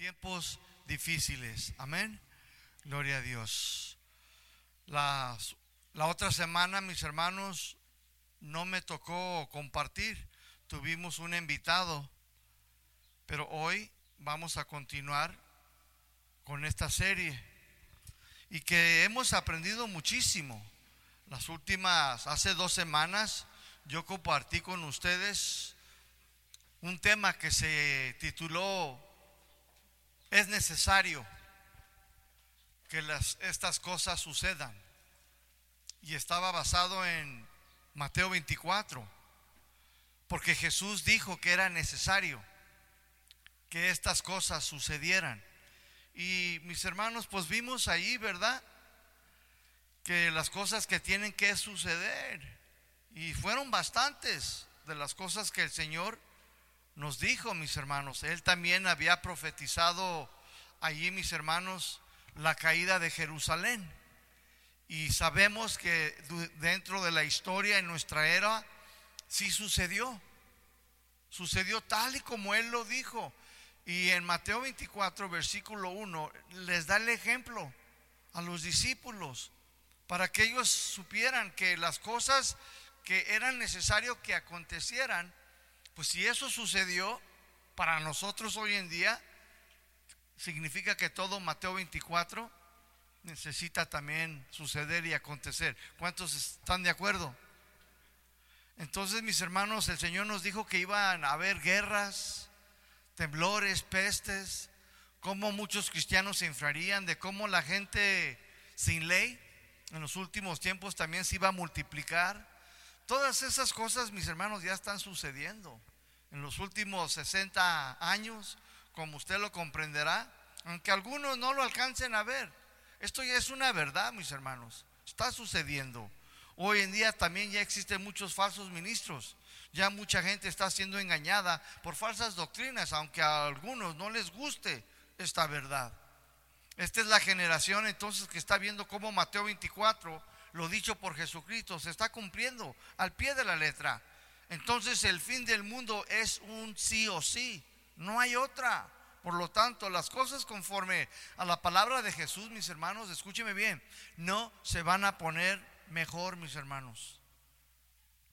tiempos difíciles. Amén. Gloria a Dios. La, la otra semana, mis hermanos, no me tocó compartir. Tuvimos un invitado, pero hoy vamos a continuar con esta serie y que hemos aprendido muchísimo. Las últimas, hace dos semanas, yo compartí con ustedes un tema que se tituló es necesario que estas cosas sucedan. Y estaba basado en Mateo 24, porque Jesús dijo que era necesario que estas cosas sucedieran. Y mis hermanos, pues vimos ahí, ¿verdad? Que las cosas que tienen que suceder, y fueron bastantes de las cosas que el Señor nos dijo, mis hermanos, él también había profetizado allí, mis hermanos, la caída de Jerusalén. Y sabemos que dentro de la historia en nuestra era, sí sucedió. Sucedió tal y como él lo dijo. Y en Mateo 24, versículo 1, les da el ejemplo a los discípulos para que ellos supieran que las cosas que eran necesario que acontecieran, pues si eso sucedió para nosotros hoy en día, significa que todo Mateo 24 necesita también suceder y acontecer. ¿Cuántos están de acuerdo? Entonces, mis hermanos, el Señor nos dijo que iban a haber guerras, temblores, pestes, cómo muchos cristianos se infrarían, de cómo la gente sin ley en los últimos tiempos también se iba a multiplicar. Todas esas cosas, mis hermanos, ya están sucediendo en los últimos 60 años, como usted lo comprenderá, aunque algunos no lo alcancen a ver. Esto ya es una verdad, mis hermanos. Está sucediendo. Hoy en día también ya existen muchos falsos ministros. Ya mucha gente está siendo engañada por falsas doctrinas, aunque a algunos no les guste esta verdad. Esta es la generación entonces que está viendo cómo Mateo 24, lo dicho por Jesucristo, se está cumpliendo al pie de la letra. Entonces el fin del mundo es un sí o sí, no hay otra. Por lo tanto, las cosas conforme a la palabra de Jesús, mis hermanos, escúcheme bien, no se van a poner mejor, mis hermanos.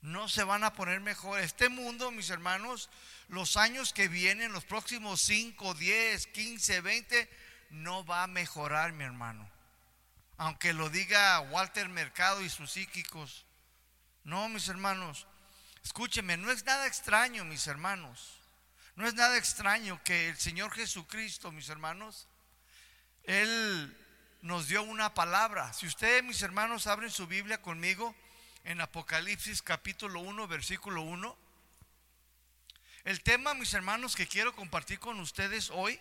No se van a poner mejor. Este mundo, mis hermanos, los años que vienen, los próximos 5, 10, 15, 20, no va a mejorar, mi hermano. Aunque lo diga Walter Mercado y sus psíquicos. No, mis hermanos, Escúcheme, no es nada extraño, mis hermanos. No es nada extraño que el Señor Jesucristo, mis hermanos, Él nos dio una palabra. Si ustedes, mis hermanos, abren su Biblia conmigo en Apocalipsis capítulo 1, versículo 1. El tema, mis hermanos, que quiero compartir con ustedes hoy,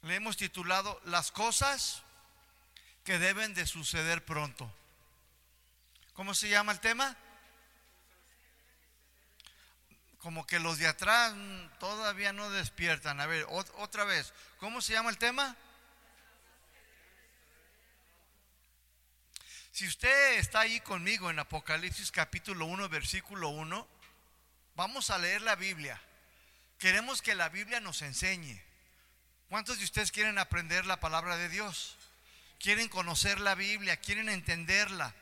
le hemos titulado Las cosas que deben de suceder pronto. ¿Cómo se llama el tema? Como que los de atrás todavía no despiertan. A ver, otra vez, ¿cómo se llama el tema? Si usted está ahí conmigo en Apocalipsis capítulo 1, versículo 1, vamos a leer la Biblia. Queremos que la Biblia nos enseñe. ¿Cuántos de ustedes quieren aprender la palabra de Dios? ¿Quieren conocer la Biblia? ¿Quieren entenderla?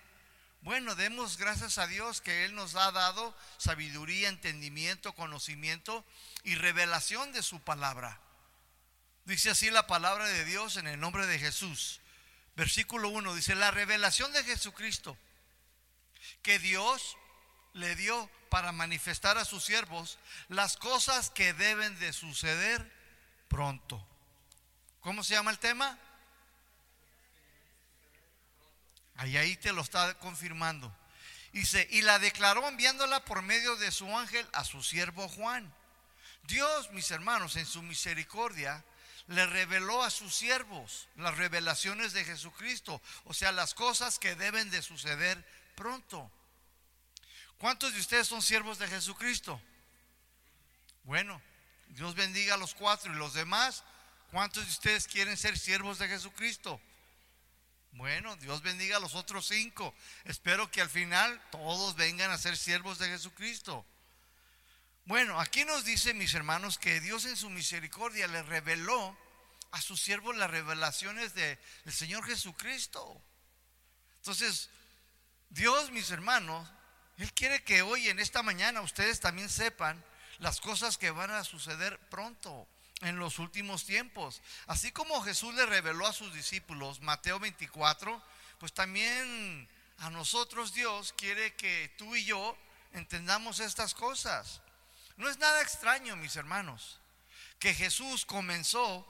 Bueno, demos gracias a Dios que Él nos ha dado sabiduría, entendimiento, conocimiento y revelación de su palabra. Dice así la palabra de Dios en el nombre de Jesús. Versículo 1 dice, la revelación de Jesucristo que Dios le dio para manifestar a sus siervos las cosas que deben de suceder pronto. ¿Cómo se llama el tema? Ahí, ahí te lo está confirmando. Dice, y la declaró enviándola por medio de su ángel a su siervo Juan. Dios, mis hermanos, en su misericordia, le reveló a sus siervos las revelaciones de Jesucristo, o sea, las cosas que deben de suceder pronto. ¿Cuántos de ustedes son siervos de Jesucristo? Bueno, Dios bendiga a los cuatro y los demás. ¿Cuántos de ustedes quieren ser siervos de Jesucristo? Bueno, Dios bendiga a los otros cinco. Espero que al final todos vengan a ser siervos de Jesucristo. Bueno, aquí nos dice, mis hermanos, que Dios en su misericordia le reveló a sus siervos las revelaciones del Señor Jesucristo. Entonces, Dios, mis hermanos, Él quiere que hoy, en esta mañana, ustedes también sepan las cosas que van a suceder pronto en los últimos tiempos. Así como Jesús le reveló a sus discípulos, Mateo 24, pues también a nosotros Dios quiere que tú y yo entendamos estas cosas. No es nada extraño, mis hermanos, que Jesús comenzó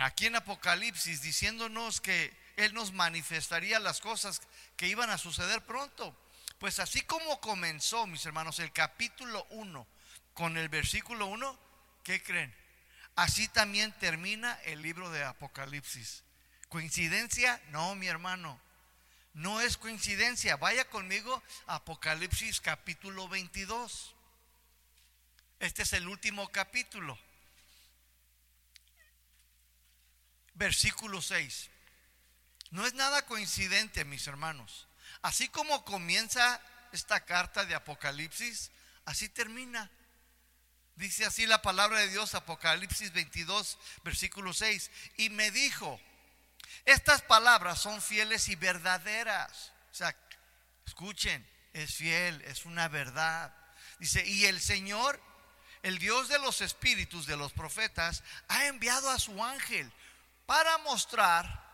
aquí en Apocalipsis diciéndonos que Él nos manifestaría las cosas que iban a suceder pronto. Pues así como comenzó, mis hermanos, el capítulo 1 con el versículo 1, ¿qué creen? Así también termina el libro de Apocalipsis. ¿Coincidencia? No, mi hermano. No es coincidencia. Vaya conmigo a Apocalipsis capítulo 22. Este es el último capítulo. Versículo 6. No es nada coincidente, mis hermanos. Así como comienza esta carta de Apocalipsis, así termina. Dice así la palabra de Dios, Apocalipsis 22, versículo 6. Y me dijo, estas palabras son fieles y verdaderas. O sea, escuchen, es fiel, es una verdad. Dice, y el Señor el Dios de los espíritus de los profetas ha enviado a su ángel para mostrar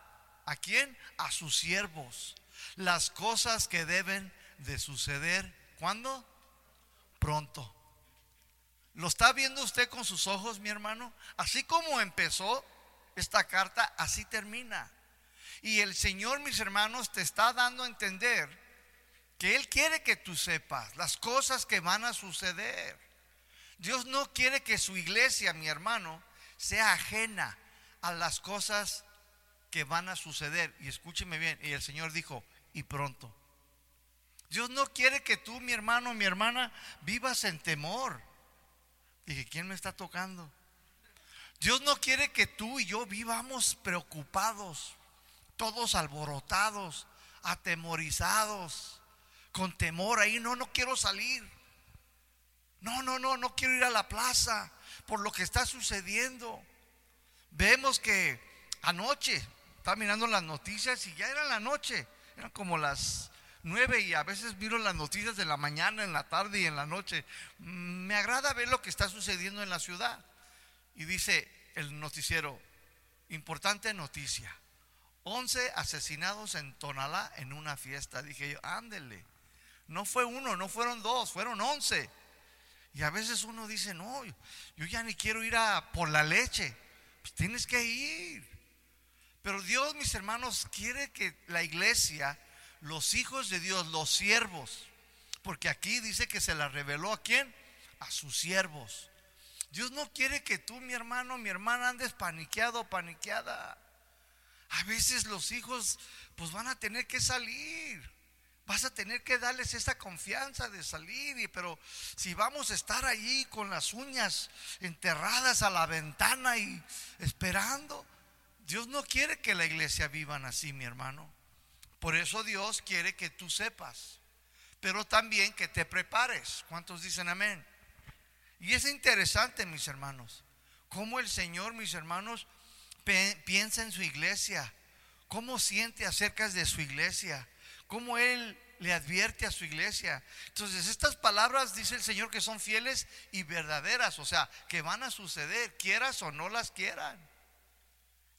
a quién? A sus siervos las cosas que deben de suceder. ¿Cuándo? Pronto. ¿Lo está viendo usted con sus ojos, mi hermano? Así como empezó esta carta, así termina. Y el Señor, mis hermanos, te está dando a entender que Él quiere que tú sepas las cosas que van a suceder. Dios no quiere que su iglesia, mi hermano, sea ajena a las cosas que van a suceder. Y escúcheme bien, y el Señor dijo, y pronto. Dios no quiere que tú, mi hermano, mi hermana, vivas en temor. Dije, ¿quién me está tocando? Dios no quiere que tú y yo vivamos preocupados, todos alborotados, atemorizados, con temor ahí, no, no quiero salir. No, no, no, no quiero ir a la plaza por lo que está sucediendo. Vemos que anoche, estaba mirando las noticias y ya era la noche, eran como las nueve y a veces miro las noticias de la mañana, en la tarde y en la noche. Mm, me agrada ver lo que está sucediendo en la ciudad. Y dice el noticiero, importante noticia, 11 asesinados en Tonalá en una fiesta. Dije yo, ándele, no fue uno, no fueron dos, fueron 11. Y a veces uno dice, no, yo ya ni quiero ir a por la leche. Pues tienes que ir. Pero Dios, mis hermanos, quiere que la iglesia, los hijos de Dios, los siervos, porque aquí dice que se la reveló a quién? A sus siervos. Dios no quiere que tú, mi hermano, mi hermana, andes paniqueado paniqueada. A veces los hijos pues van a tener que salir. Vas a tener que darles esa confianza de salir, pero si vamos a estar allí con las uñas enterradas a la ventana y esperando, Dios no quiere que la iglesia vivan así, mi hermano. Por eso Dios quiere que tú sepas, pero también que te prepares. ¿Cuántos dicen amén? Y es interesante, mis hermanos, cómo el Señor, mis hermanos, piensa en su iglesia, cómo siente acerca de su iglesia cómo Él le advierte a su iglesia. Entonces, estas palabras dice el Señor que son fieles y verdaderas, o sea, que van a suceder, quieras o no las quieran.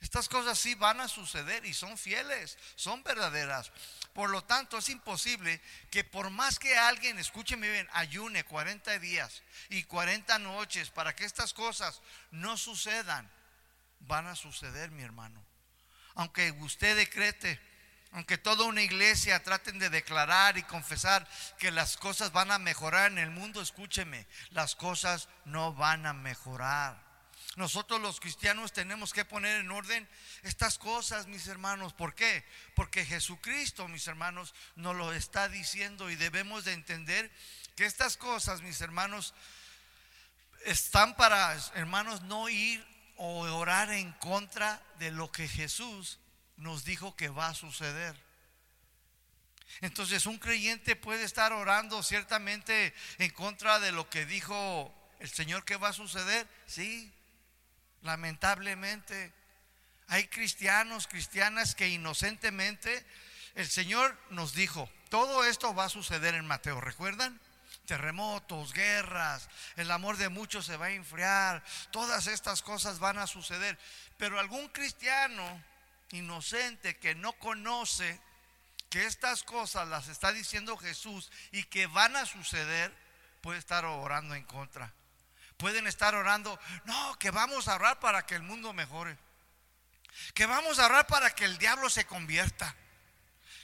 Estas cosas sí van a suceder y son fieles, son verdaderas. Por lo tanto, es imposible que por más que alguien, escúcheme bien, ayune 40 días y 40 noches para que estas cosas no sucedan, van a suceder, mi hermano. Aunque usted decrete aunque toda una iglesia traten de declarar y confesar que las cosas van a mejorar en el mundo, escúcheme, las cosas no van a mejorar. Nosotros los cristianos tenemos que poner en orden estas cosas, mis hermanos. ¿Por qué? Porque Jesucristo, mis hermanos, nos lo está diciendo y debemos de entender que estas cosas, mis hermanos, están para, hermanos, no ir o orar en contra de lo que Jesús nos dijo que va a suceder. Entonces un creyente puede estar orando ciertamente en contra de lo que dijo el Señor que va a suceder. Sí, lamentablemente. Hay cristianos, cristianas que inocentemente el Señor nos dijo, todo esto va a suceder en Mateo, ¿recuerdan? Terremotos, guerras, el amor de muchos se va a enfriar, todas estas cosas van a suceder. Pero algún cristiano inocente que no conoce que estas cosas las está diciendo Jesús y que van a suceder, puede estar orando en contra. Pueden estar orando, no, que vamos a orar para que el mundo mejore. Que vamos a orar para que el diablo se convierta.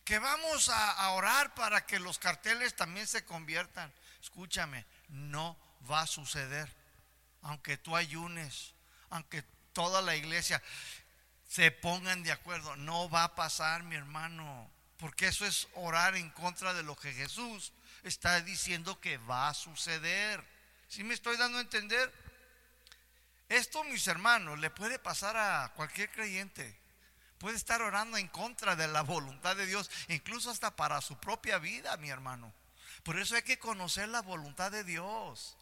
Que vamos a, a orar para que los carteles también se conviertan. Escúchame, no va a suceder. Aunque tú ayunes, aunque toda la iglesia se pongan de acuerdo, no va a pasar, mi hermano. Porque eso es orar en contra de lo que Jesús está diciendo que va a suceder. ¿Sí me estoy dando a entender? Esto, mis hermanos, le puede pasar a cualquier creyente. Puede estar orando en contra de la voluntad de Dios, incluso hasta para su propia vida, mi hermano. Por eso hay que conocer la voluntad de Dios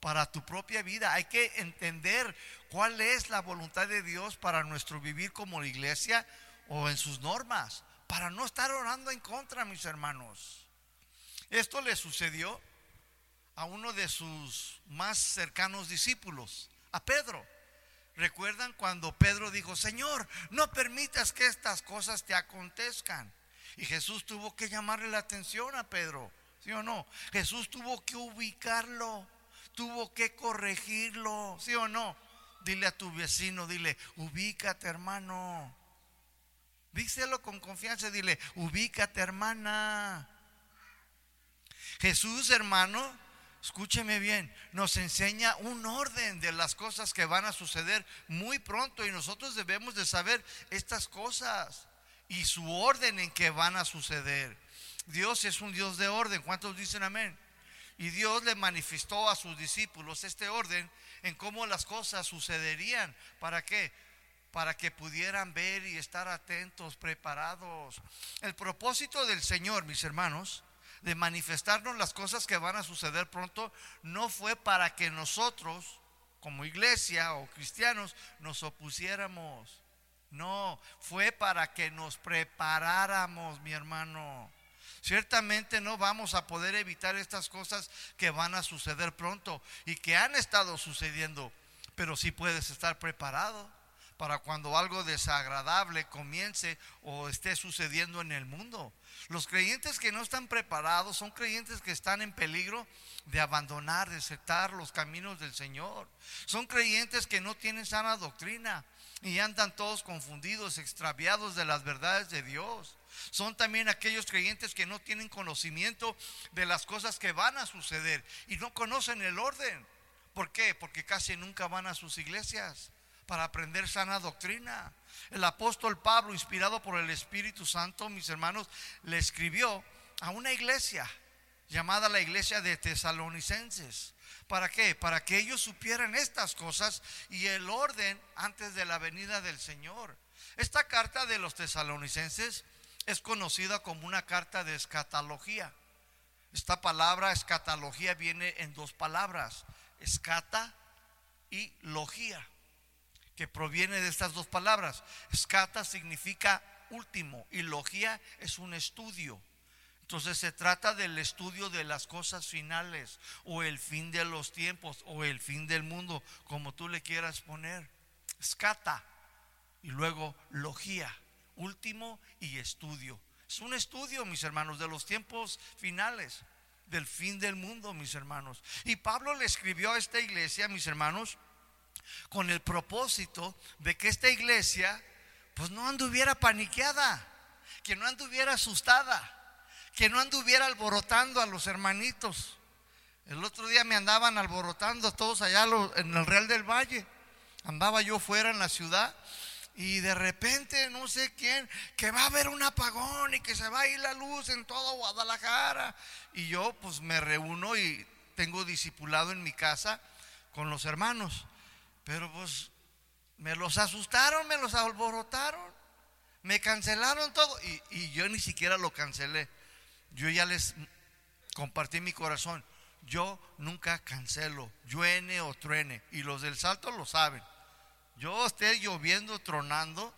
para tu propia vida. Hay que entender cuál es la voluntad de Dios para nuestro vivir como iglesia o en sus normas para no estar orando en contra, mis hermanos. Esto le sucedió a uno de sus más cercanos discípulos, a Pedro. ¿Recuerdan cuando Pedro dijo, Señor, no permitas que estas cosas te acontezcan? Y Jesús tuvo que llamarle la atención a Pedro, ¿sí o no? Jesús tuvo que ubicarlo, tuvo que corregirlo, ¿sí o no? Dile a tu vecino, dile, ubícate hermano. Díselo con confianza, dile, ubícate hermana. Jesús, hermano, escúcheme bien, nos enseña un orden de las cosas que van a suceder muy pronto y nosotros debemos de saber estas cosas y su orden en que van a suceder. Dios es un Dios de orden, ¿cuántos dicen amén? Y Dios le manifestó a sus discípulos este orden en cómo las cosas sucederían. ¿Para qué? para que pudieran ver y estar atentos, preparados. El propósito del Señor, mis hermanos, de manifestarnos las cosas que van a suceder pronto, no fue para que nosotros, como iglesia o cristianos, nos opusiéramos. No, fue para que nos preparáramos, mi hermano. Ciertamente no vamos a poder evitar estas cosas que van a suceder pronto y que han estado sucediendo, pero sí puedes estar preparado para cuando algo desagradable comience o esté sucediendo en el mundo. Los creyentes que no están preparados son creyentes que están en peligro de abandonar, de aceptar los caminos del Señor. Son creyentes que no tienen sana doctrina y andan todos confundidos, extraviados de las verdades de Dios. Son también aquellos creyentes que no tienen conocimiento de las cosas que van a suceder y no conocen el orden. ¿Por qué? Porque casi nunca van a sus iglesias para aprender sana doctrina. El apóstol Pablo, inspirado por el Espíritu Santo, mis hermanos, le escribió a una iglesia llamada la iglesia de tesalonicenses. ¿Para qué? Para que ellos supieran estas cosas y el orden antes de la venida del Señor. Esta carta de los tesalonicenses es conocida como una carta de escatología. Esta palabra escatología viene en dos palabras, escata y logía que proviene de estas dos palabras. Scata significa último y logía es un estudio. Entonces se trata del estudio de las cosas finales o el fin de los tiempos o el fin del mundo, como tú le quieras poner. Scata y luego logía, último y estudio. Es un estudio, mis hermanos, de los tiempos finales, del fin del mundo, mis hermanos. Y Pablo le escribió a esta iglesia, mis hermanos, con el propósito de que esta iglesia pues no anduviera paniqueada, que no anduviera asustada, que no anduviera alborotando a los hermanitos. El otro día me andaban alborotando todos allá en el Real del Valle. Andaba yo fuera en la ciudad y de repente no sé quién, que va a haber un apagón y que se va a ir la luz en todo Guadalajara. Y yo pues me reúno y tengo discipulado en mi casa con los hermanos. Pero pues me los asustaron, me los alborotaron, me cancelaron todo y, yo ni siquiera lo cancelé. Yo ya les compartí mi corazón. Yo nunca cancelo, lluene o truene. Y los del salto lo saben. Yo esté lloviendo, tronando,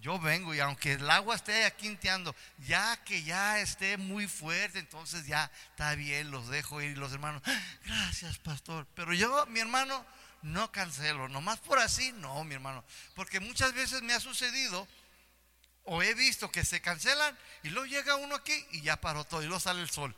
yo vengo y aunque el agua esté quinteando, ya que ya esté muy fuerte, entonces ya está bien, los dejo ir y los hermanos, ah, gracias pastor. Pero yo, mi hermano, no cancelo, nomás por así, no, mi hermano, porque muchas veces me ha sucedido o he visto que se cancelan y luego llega uno aquí y ya paró todo y luego sale el sol.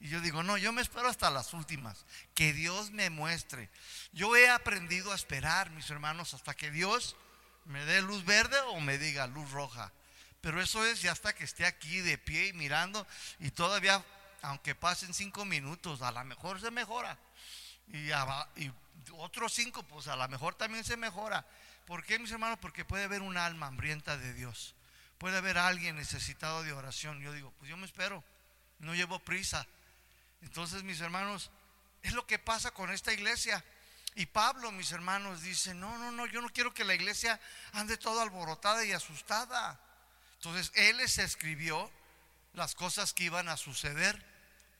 Y yo digo, no, yo me espero hasta las últimas, que Dios me muestre. Yo he aprendido a esperar, mis hermanos, hasta que Dios me dé luz verde o me diga luz roja. Pero eso es ya hasta que esté aquí de pie y mirando y todavía, aunque pasen cinco minutos, a lo mejor se mejora. Y, y otros cinco, pues a lo mejor también se mejora. ¿Por qué, mis hermanos? Porque puede haber un alma hambrienta de Dios. Puede haber alguien necesitado de oración. Yo digo, pues yo me espero. No llevo prisa. Entonces, mis hermanos, es lo que pasa con esta iglesia. Y Pablo, mis hermanos, dice, no, no, no, yo no quiero que la iglesia ande toda alborotada y asustada. Entonces, él les escribió las cosas que iban a suceder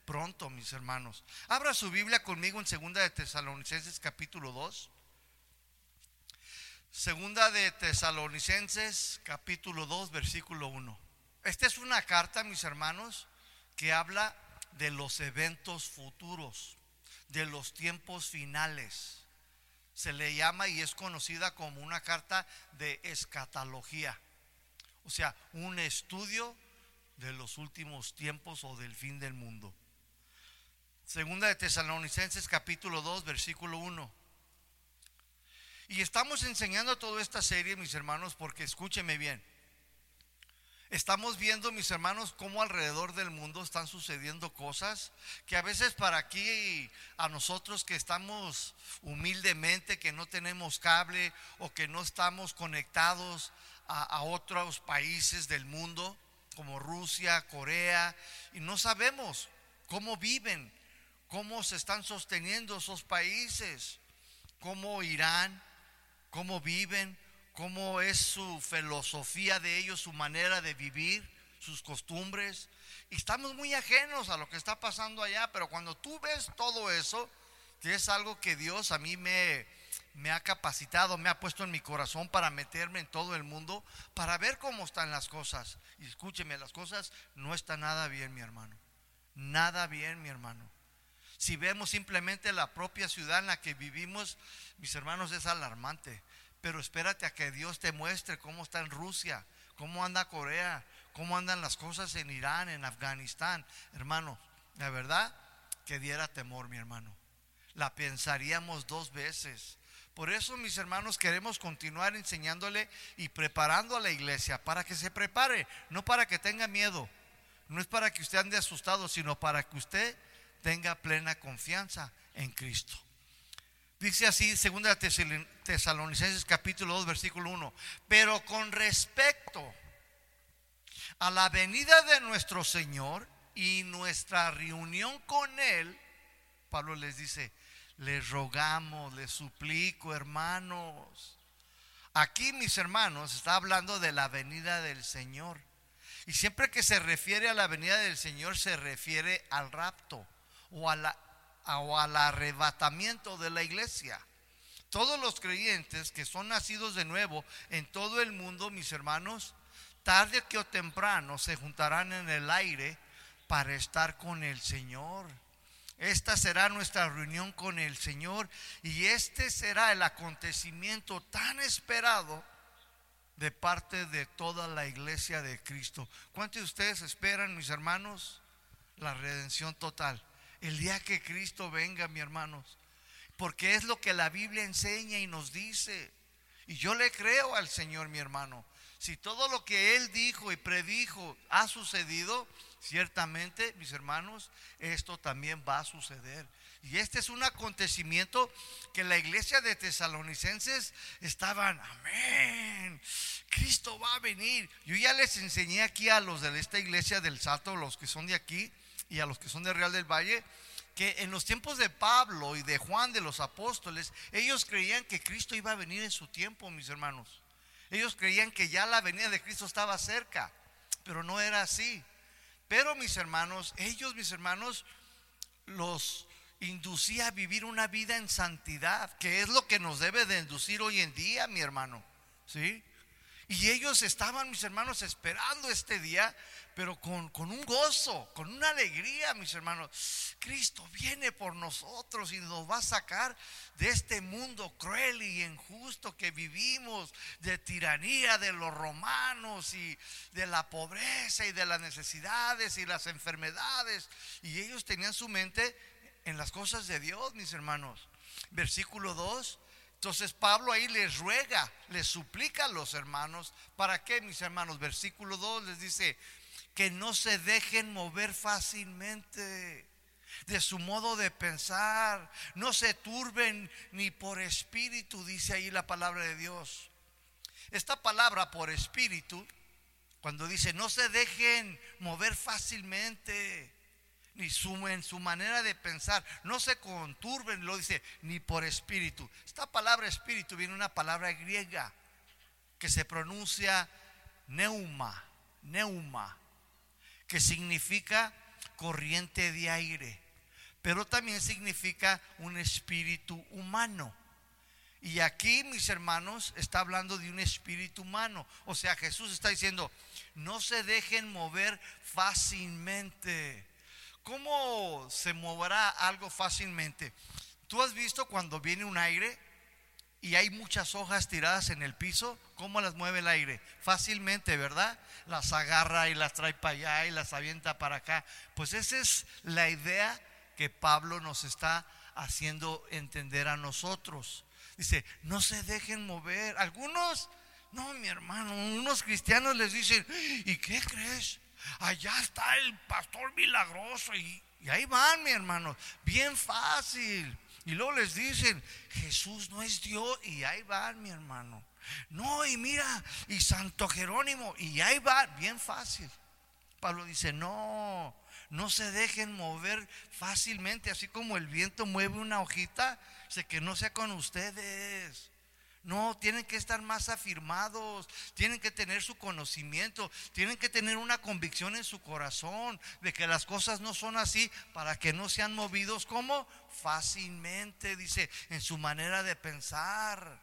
pronto, mis hermanos. Abra su Biblia conmigo en Segunda de Tesalonicenses capítulo 2. Segunda de Tesalonicenses capítulo 2 versículo 1. Esta es una carta, mis hermanos, que habla de los eventos futuros, de los tiempos finales se le llama y es conocida como una carta de escatología, o sea, un estudio de los últimos tiempos o del fin del mundo. Segunda de Tesalonicenses capítulo 2, versículo 1. Y estamos enseñando toda esta serie, mis hermanos, porque escúcheme bien. Estamos viendo, mis hermanos, cómo alrededor del mundo están sucediendo cosas que a veces para aquí, a nosotros que estamos humildemente, que no tenemos cable o que no estamos conectados a, otros países del mundo, como Rusia, Corea, y no sabemos cómo viven, cómo se están sosteniendo esos países, cómo Irán, cómo viven, cómo es su filosofía de ellos, su manera de vivir, sus costumbres. Y estamos muy ajenos a lo que está pasando allá, pero cuando tú ves todo eso, es algo que Dios a mí me, me ha capacitado, me ha puesto en mi corazón para meterme en todo el mundo, para ver cómo están las cosas. Y escúcheme, las cosas no están nada bien, mi hermano. Nada bien, mi hermano. Si vemos simplemente la propia ciudad en la que vivimos, mis hermanos, es alarmante. Pero espérate a que Dios te muestre cómo está en Rusia, cómo anda Corea, cómo andan las cosas en Irán, en Afganistán. Hermano, la verdad que diera temor, mi hermano. La pensaríamos dos veces. Por eso, mis hermanos, queremos continuar enseñándole y preparando a la iglesia para que se prepare, no para que tenga miedo, no es para que usted ande asustado, sino para que usted tenga plena confianza en Cristo. Dice así, segunda Tesalonicenses capítulo 2, versículo 1. Pero con respecto a la venida de nuestro Señor y nuestra reunión con Él, Pablo les dice, les rogamos, les suplico, hermanos. Aquí, mis hermanos, está hablando de la venida del Señor. Y siempre que se refiere a la venida del Señor, se refiere al rapto o a al arrebatamiento de la iglesia. Todos los creyentes que son nacidos de nuevo en todo el mundo, mis hermanos, tarde que o temprano se juntarán en el aire para estar con el Señor. Esta será nuestra reunión con el Señor y este será el acontecimiento tan esperado de parte de toda la iglesia de Cristo. ¿Cuántos de ustedes esperan, mis hermanos, la redención total? El día que Cristo venga, mi hermanos. Porque es lo que la Biblia enseña y nos dice. Y yo le creo al Señor, mi hermano. Si todo lo que Él dijo y predijo ha sucedido, ciertamente, mis hermanos, esto también va a suceder. Y este es un acontecimiento que la iglesia de tesalonicenses estaban, amén, Cristo va a venir. Yo ya les enseñé aquí a los de esta iglesia del Salto, los que son de aquí, y a los que son de Real del Valle, que en los tiempos de Pablo y de Juan de los apóstoles, ellos creían que Cristo iba a venir en su tiempo, mis hermanos. Ellos creían que ya la venida de Cristo estaba cerca, pero no era así. Pero mis hermanos, ellos, mis hermanos, los inducía a vivir una vida en santidad, que es lo que nos debe de inducir hoy en día, mi hermano. ¿Sí? Y ellos estaban, mis hermanos, esperando este día, pero con, con, un gozo, con una alegría, mis hermanos. Cristo viene por nosotros y nos va a sacar de este mundo cruel y injusto que vivimos, de tiranía de los romanos y de la pobreza y de las necesidades y las enfermedades. Y ellos tenían su mente en las cosas de Dios, mis hermanos. Versículo 2 entonces Pablo ahí les ruega, les suplica a los hermanos, ¿para qué mis hermanos? Versículo 2 les dice, que no se dejen mover fácilmente de su modo de pensar, no se turben ni por espíritu, dice ahí la palabra de Dios. Esta palabra por espíritu, cuando dice no se dejen mover fácilmente, ni su, en su manera de pensar, no se conturben, lo dice, ni por espíritu. Esta palabra espíritu viene de una palabra griega que se pronuncia neuma, neuma, que significa corriente de aire, pero también significa un espíritu humano. Y aquí, mis hermanos, está hablando de un espíritu humano. O sea, Jesús está diciendo, no se dejen mover fácilmente ¿Cómo se moverá algo fácilmente? ¿Tú has visto cuando viene un aire y hay muchas hojas tiradas en el piso? ¿Cómo las mueve el aire? Fácilmente, ¿verdad? Las agarra y las trae para allá y las avienta para acá. Pues esa es la idea que Pablo nos está haciendo entender a nosotros. Dice, no se dejen mover. Algunos, no, mi hermano, unos cristianos les dicen, ¿y qué crees? allá está el pastor milagroso y, ahí van, mi hermano, bien fácil. Y luego les dicen, Jesús no es Dios y ahí van, mi hermano. No, y mira, y Santo Jerónimo, y ahí va, bien fácil. Pablo dice, no, no se dejen mover fácilmente, así como el viento mueve una hojita, sé que no sea con ustedes. No, tienen que estar más afirmados, tienen que tener su conocimiento, tienen que tener una convicción en su corazón de que las cosas no son así para que no sean movidos como fácilmente, dice, en su manera de pensar.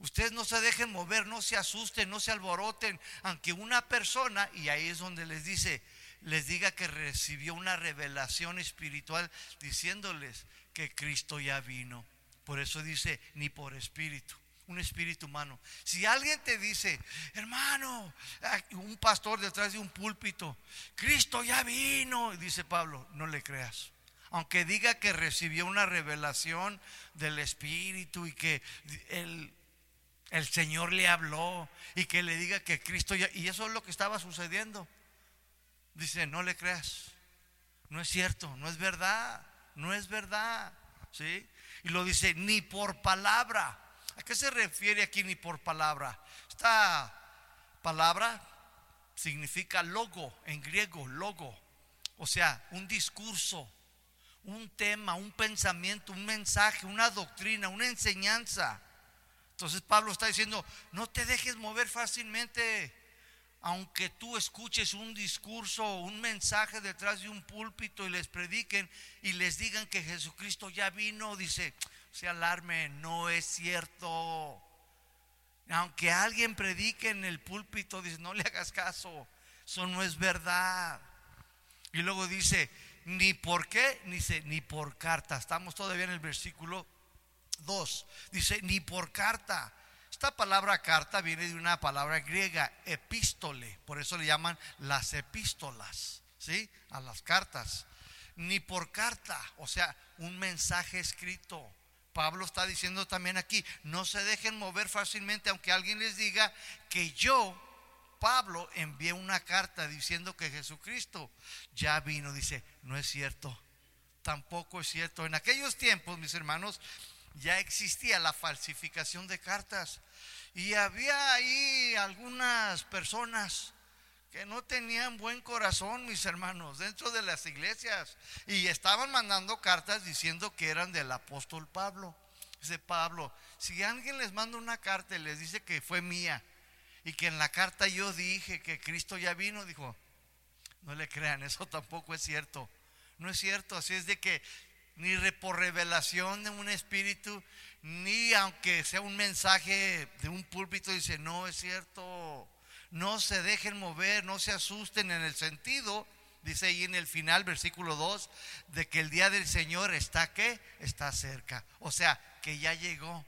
Ustedes no se dejen mover, no se asusten, no se alboroten, aunque una persona, y ahí es donde les dice, les diga que recibió una revelación espiritual diciéndoles que Cristo ya vino. Por eso dice, ni por espíritu, un espíritu humano. Si alguien te dice, hermano, un pastor detrás de un púlpito, Cristo ya vino, dice Pablo, no le creas. Aunque diga que recibió una revelación del Espíritu y que el, el Señor le habló y que le diga que Cristo ya... Y eso es lo que estaba sucediendo. Dice, no le creas. No es cierto, no es verdad, no es verdad. ¿Sí? Y lo dice, ni por palabra. ¿A qué se refiere aquí ni por palabra? Esta palabra significa logo, en griego, logo. O sea, un discurso, un tema, un pensamiento, un mensaje, una doctrina, una enseñanza. Entonces Pablo está diciendo, no te dejes mover fácilmente aunque tú escuches un discurso un mensaje detrás de un púlpito y les prediquen y les digan que Jesucristo ya vino, dice, se alarme, no es cierto. Aunque alguien predique en el púlpito, dice, no le hagas caso, eso no es verdad. Y luego dice, ni por qué, dice, ni por carta. Estamos todavía en el versículo 2. Dice, ni por carta esta palabra carta viene de una palabra griega, epístole, por eso le llaman las epístolas, ¿sí? A las cartas. Ni por carta, o sea, un mensaje escrito. Pablo está diciendo también aquí, no se dejen mover fácilmente aunque alguien les diga que yo, Pablo, envié una carta diciendo que Jesucristo ya vino. Dice, no es cierto, tampoco es cierto. En aquellos tiempos, mis hermanos, ya existía la falsificación de cartas. Y había ahí algunas personas que no tenían buen corazón, mis hermanos, dentro de las iglesias. Y estaban mandando cartas diciendo que eran del apóstol Pablo. Dice Pablo, si alguien les manda una carta y les dice que fue mía y que en la carta yo dije que Cristo ya vino, dijo, No le crean, eso tampoco es cierto. No es cierto, así es de que ni por revelación de un espíritu, ni aunque sea un mensaje de un púlpito, dice, no es cierto. No se dejen mover, no se asusten en el sentido, dice ahí en el final, versículo 2, de que el día del Señor está está cerca. O sea, que ya llegó,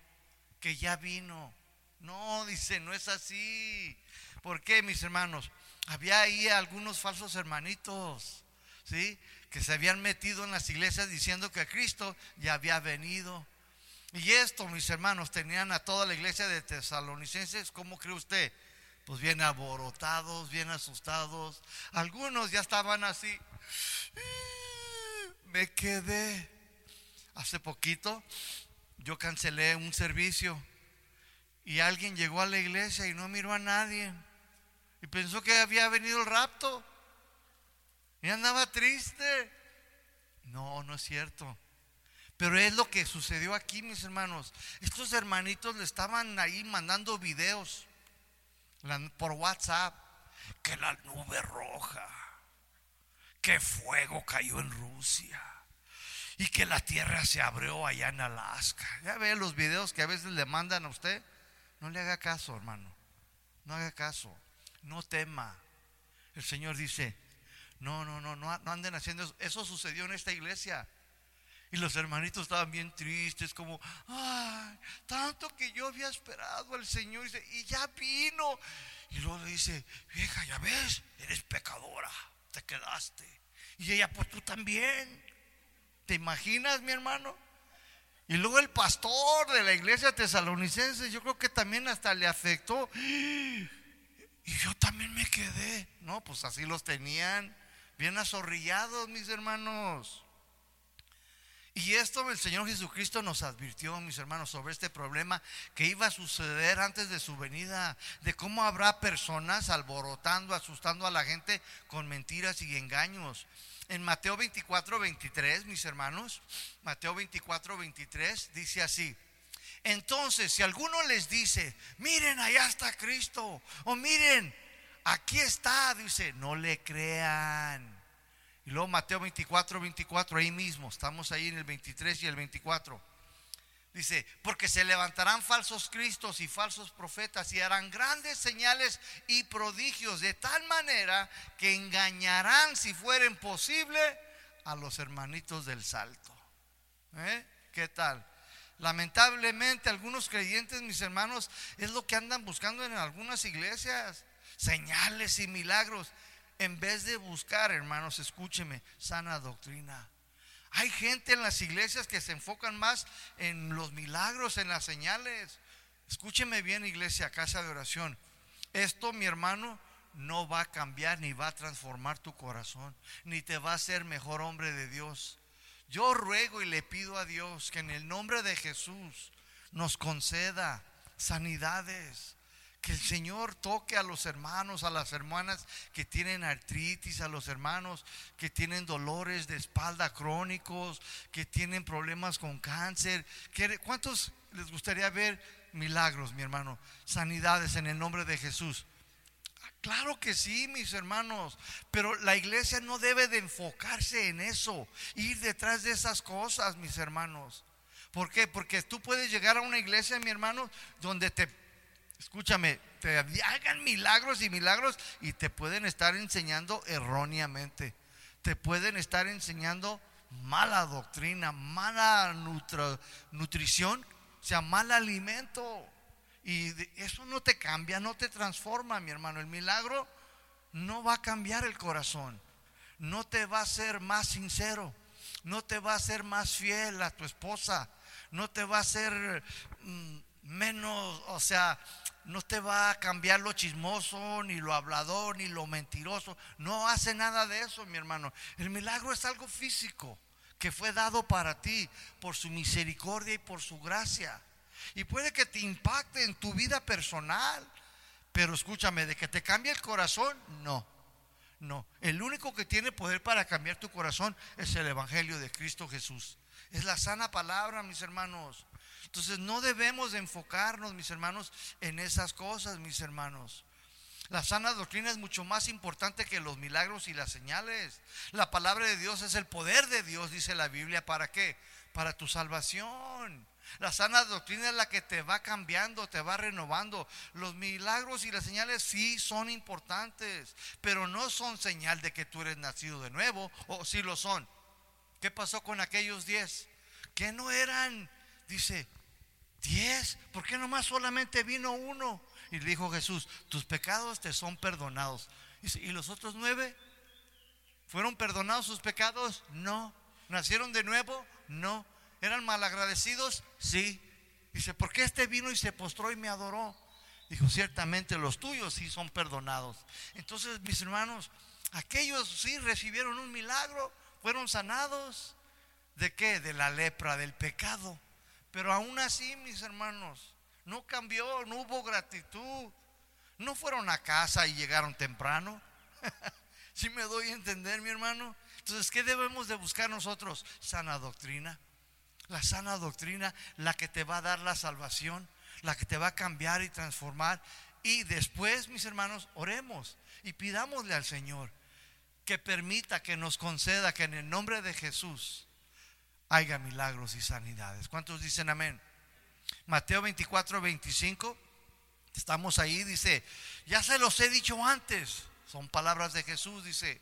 que ya vino. No, dice, no es así. ¿Por qué, mis hermanos? Había ahí algunos falsos hermanitos, ¿sí? Que se habían metido en las iglesias diciendo que Cristo ya había venido. Y esto, mis hermanos, tenían a toda la iglesia de tesalonicenses, ¿cómo cree usted? Pues bien aborotados, bien asustados. Algunos ya estaban así. Me quedé. Hace poquito yo cancelé un servicio y alguien llegó a la iglesia y no miró a nadie. Y pensó que había venido el rapto. Y andaba triste. No, no es cierto. Pero es lo que sucedió aquí, mis hermanos. Estos hermanitos le estaban ahí mandando videos por WhatsApp. Que la nube roja. Que fuego cayó en Rusia. Y que la tierra se abrió allá en Alaska. Ya ve los videos que a veces le mandan a usted. No le haga caso, hermano. No haga caso. No tema. El Señor dice, no, no, no, no, no anden haciendo eso. Eso sucedió en esta iglesia. Y los hermanitos estaban bien tristes, como, ay, tanto que yo había esperado al Señor. Y ya vino. Y luego le dice, vieja, ya ves, eres pecadora, te quedaste. Y ella, pues tú también. ¿Te imaginas, mi hermano? Y luego el pastor de la iglesia tesalonicense, yo creo que también hasta le afectó. Y yo también me quedé. No, pues así los tenían bien azorrillados, mis hermanos. Y esto el Señor Jesucristo nos advirtió, mis hermanos, sobre este problema que iba a suceder antes de su venida, de cómo habrá personas alborotando, asustando a la gente con mentiras y engaños en Mateo 24, 23, mis hermanos, Mateo 24, 23, dice así. Entonces, si alguno les dice, miren, allá está Cristo, o miren, aquí está, dice, no le crean. Y luego Mateo 24, 24, ahí mismo, estamos ahí en el 23 y el 24. Dice, porque se levantarán falsos cristos y falsos profetas y harán grandes señales y prodigios de tal manera que engañarán, si fueren posible, a los hermanitos del salto. ¿Eh? ¿Qué tal? Lamentablemente algunos creyentes, mis hermanos, es lo que andan buscando en algunas iglesias, señales y milagros, en vez de buscar, hermanos, escúcheme, sana doctrina. Hay gente en las iglesias que se enfocan más en los milagros, en las señales. Escúcheme bien, iglesia, casa de oración. Esto, mi hermano, no va a cambiar ni va a transformar tu corazón, ni te va a hacer mejor hombre de Dios. Yo ruego y le pido a Dios que en el nombre de Jesús nos conceda sanidades, que el Señor toque a los hermanos, a las hermanas que tienen artritis, a los hermanos que tienen dolores de espalda crónicos, que tienen problemas con cáncer. ¿Cuántos les gustaría ver milagros, mi hermano? Sanidades en el nombre de Jesús. Claro que sí, mis hermanos, pero la iglesia no debe de enfocarse en eso, ir detrás de esas cosas, mis hermanos. ¿Por qué? Porque tú puedes llegar a una iglesia, mi hermano, donde te escúchame, te hagan milagros y milagros y te pueden estar enseñando erróneamente. Te pueden estar enseñando mala doctrina, mala nutrición, o sea, mal alimento. Y eso no te cambia, no te transforma, mi hermano. El milagro no va a cambiar el corazón, no te va a hacer más sincero, no te va a hacer más fiel a tu esposa, no te va a hacer mm, menos, o sea, no te va a cambiar lo chismoso, ni lo hablador, ni lo mentiroso. No hace nada de eso, mi hermano. El milagro es algo físico que fue dado para ti por su misericordia y por su gracia. Y puede que te impacte en tu vida personal. Pero escúchame, de que te cambie el corazón, no. No. El único que tiene poder para cambiar tu corazón es el Evangelio de Cristo Jesús. Es la sana palabra, mis hermanos. Entonces no debemos de enfocarnos, mis hermanos, en esas cosas, mis hermanos. La sana doctrina es mucho más importante que los milagros y las señales. La palabra de Dios es el poder de Dios, dice la Biblia. ¿Para qué? Para tu salvación. La sana doctrina es la que te va cambiando, te va renovando. Los milagros y las señales sí son importantes, pero no son señal de que tú eres nacido de nuevo, o sí lo son. ¿Qué pasó con aquellos diez? Que no eran, dice, diez, ¿por qué nomás solamente vino uno? Y le dijo Jesús, tus pecados te son perdonados. ¿y los otros nueve? ¿Fueron perdonados sus pecados? No. ¿Nacieron de nuevo? No. ¿Eran malagradecidos? Sí. Dice, ¿por qué este vino y se postró y me adoró? Dijo, ciertamente los tuyos sí son perdonados. Entonces, mis hermanos, aquellos sí recibieron un milagro, fueron sanados. ¿De qué? De la lepra, del pecado. Pero aún así, mis hermanos, no cambió, no hubo gratitud. No fueron a casa y llegaron temprano. Si me doy a entender, mi hermano? Entonces, ¿qué debemos de buscar nosotros? Sana doctrina. La sana doctrina, la que te va a dar la salvación, la que te va a cambiar y transformar. Y después, mis hermanos, oremos y pidámosle al Señor que permita, que nos conceda, que en el nombre de Jesús haya milagros y sanidades. ¿Cuántos dicen amén? Mateo 24, 25. Estamos ahí, dice, ya se los he dicho antes. Son palabras de Jesús, dice.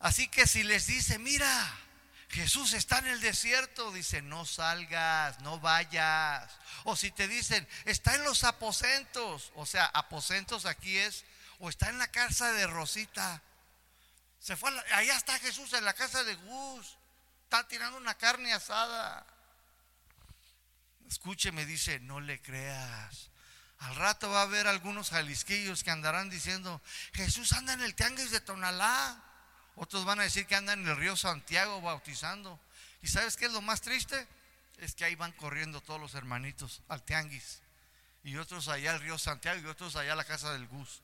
Así que si les dice, mira, Jesús está en el desierto, dice, no salgas, no vayas. O si te dicen, está en los aposentos, o sea, aposentos aquí es, o está en la casa de Rosita. Se fue, allá está Jesús en la casa de Gus, está tirando una carne asada. Escúcheme, dice, no le creas. Al rato va a haber algunos jalisquillos que andarán diciendo, Jesús anda en el tianguis de Tonalá. Otros van a decir que andan en el río Santiago bautizando. ¿Y sabes qué es lo más triste? Es que ahí van corriendo todos los hermanitos al tianguis. Y otros allá al río Santiago y otros allá a la casa del Gus.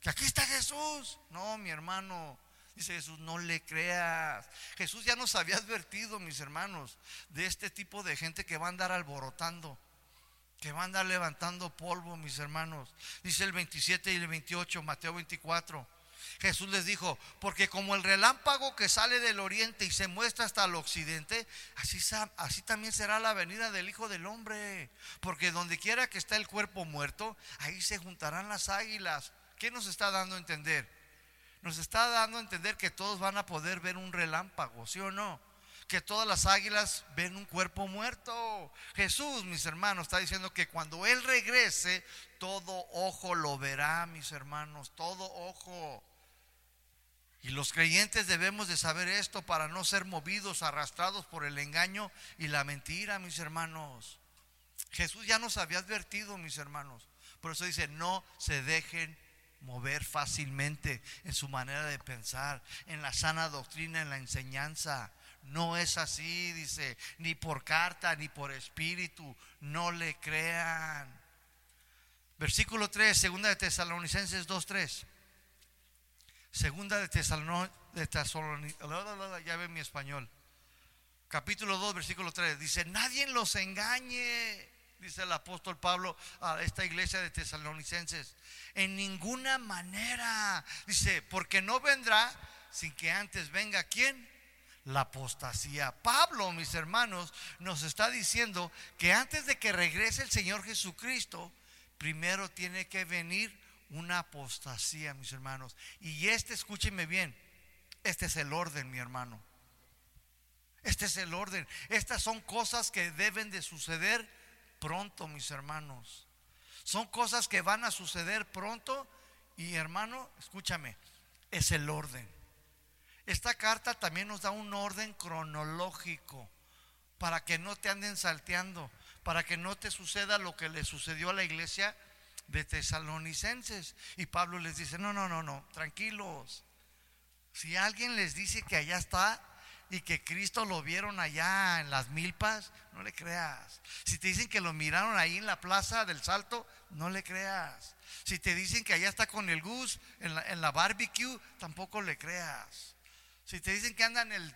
Que aquí está Jesús. No, mi hermano, Dice Jesús, no le creas. Jesús ya nos había advertido, mis hermanos, de este tipo de gente que va a andar alborotando, que va a andar levantando polvo, mis hermanos. Dice el 27 y el 28, Mateo 24. Jesús les dijo, porque como el relámpago que sale del oriente y se muestra hasta el occidente, así, así también será la venida del Hijo del Hombre. Porque donde quiera que está el cuerpo muerto, ahí se juntarán las águilas. ¿Qué nos está dando a entender? Nos está dando a entender que todos van a poder ver un relámpago, ¿sí o no? Que todas las águilas ven un cuerpo muerto. Jesús, mis hermanos, está diciendo que cuando Él regrese, todo ojo lo verá, mis hermanos, todo ojo. Y los creyentes debemos de saber esto para no ser movidos, arrastrados por el engaño y la mentira, mis hermanos. Jesús ya nos había advertido, mis hermanos. Por eso dice, no se dejen mover fácilmente en su manera de pensar, en la sana doctrina, en la enseñanza. No es así, dice, ni por carta, ni por espíritu, no le crean. Versículo 3, segunda de Tesalonicenses 2.3. Segunda de Tesalonicenses, ya ve mi español. Capítulo 2, versículo 3, dice, nadie los engañe dice el apóstol Pablo a esta iglesia de tesalonicenses. En ninguna manera. Dice, porque no vendrá sin que antes venga quién? La apostasía. Pablo, mis hermanos, nos está diciendo que antes de que regrese el Señor Jesucristo, primero tiene que venir una apostasía, mis hermanos. Y este, escúcheme bien, este es el orden, mi hermano. Este es el orden. Estas son cosas que deben de suceder pronto, mis hermanos. Son cosas que van a suceder pronto y hermano, escúchame, es el orden. Esta carta también nos da un orden cronológico para que no te anden salteando, para que no te suceda lo que le sucedió a la iglesia de tesalonicenses. Y Pablo les dice, no, no, no, no, tranquilos. Si alguien les dice que allá está y que Cristo lo vieron allá en las milpas, no le creas. Si te dicen que lo miraron ahí en la plaza del Salto, no le creas. Si te dicen que allá está con el Gus en la, barbecue, tampoco le creas. Si te dicen que anda en el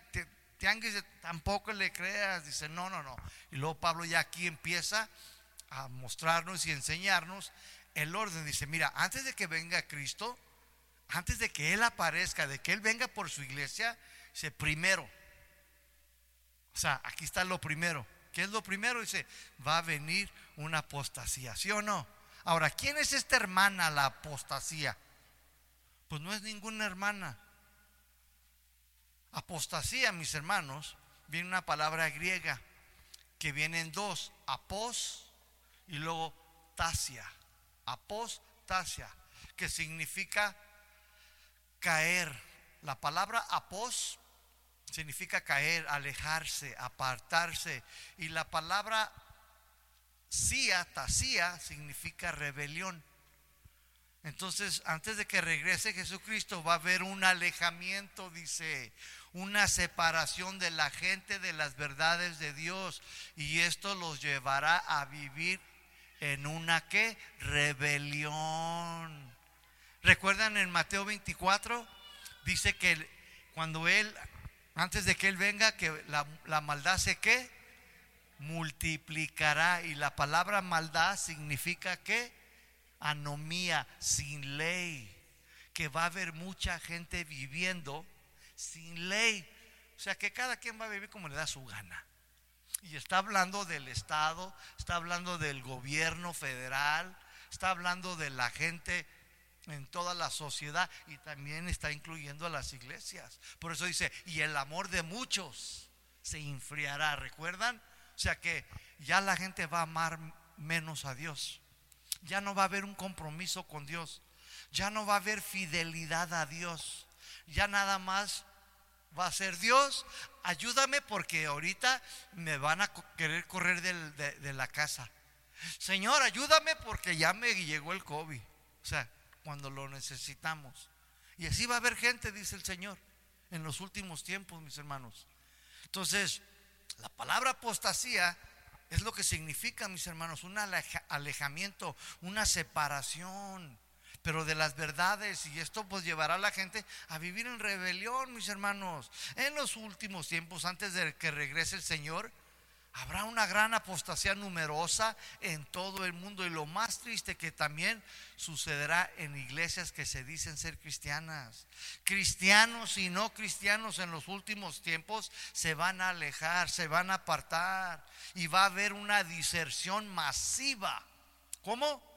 tianguis, tampoco le creas. Dice, no, no, no. Y luego Pablo ya aquí empieza a mostrarnos y enseñarnos el orden. Dice, mira, antes de que venga Cristo, antes de que Él aparezca, de que Él venga por su iglesia, dice, primero. O sea, aquí está lo primero. ¿Qué es lo primero? Dice, va a venir una apostasía, ¿sí o no? Ahora, ¿quién es esta hermana, la apostasía? Pues no es ninguna hermana. Apostasía, mis hermanos, viene una palabra griega que viene en dos, apos y luego tasia. Apostasia, que significa caer. La palabra apos significa caer, alejarse, apartarse. Y la palabra sia, tasía, significa rebelión. Entonces, antes de que regrese Jesucristo, va a haber un alejamiento, dice, una separación de la gente de las verdades de Dios. Y esto los llevará a vivir en una que rebelión. ¿Recuerdan en Mateo 24? Dice que cuando Él, antes de que Él venga, que la, maldad se que multiplicará. Y la palabra maldad significa que anomía, sin ley. Que va a haber mucha gente viviendo sin ley. O sea que cada quien va a vivir como le da su gana. Y está hablando del Estado, está hablando del gobierno federal, está hablando de la gente en toda la sociedad y también está incluyendo a las iglesias. Por eso dice, y el amor de muchos se enfriará, ¿recuerdan? O sea que ya la gente va a amar menos a Dios. Ya no va a haber un compromiso con Dios. Ya no va a haber fidelidad a Dios. Ya nada más va a ser Dios, ayúdame porque ahorita me van a querer correr de, la casa. Señor, ayúdame porque ya me llegó el COVID. O sea, cuando lo necesitamos. Y así va a haber gente, dice el Señor, en los últimos tiempos, mis hermanos. Entonces, la palabra apostasía es lo que significa, mis hermanos, un alejamiento, una separación pero de las verdades y esto pues llevará a la gente a vivir en rebelión, mis hermanos. En los últimos tiempos, antes de que regrese el Señor, habrá una gran apostasía numerosa en todo el mundo y lo más triste que también sucederá en iglesias que se dicen ser cristianas. Cristianos y no cristianos en los últimos tiempos se van a alejar, se van a apartar y va a haber una diserción masiva. ¿Cómo?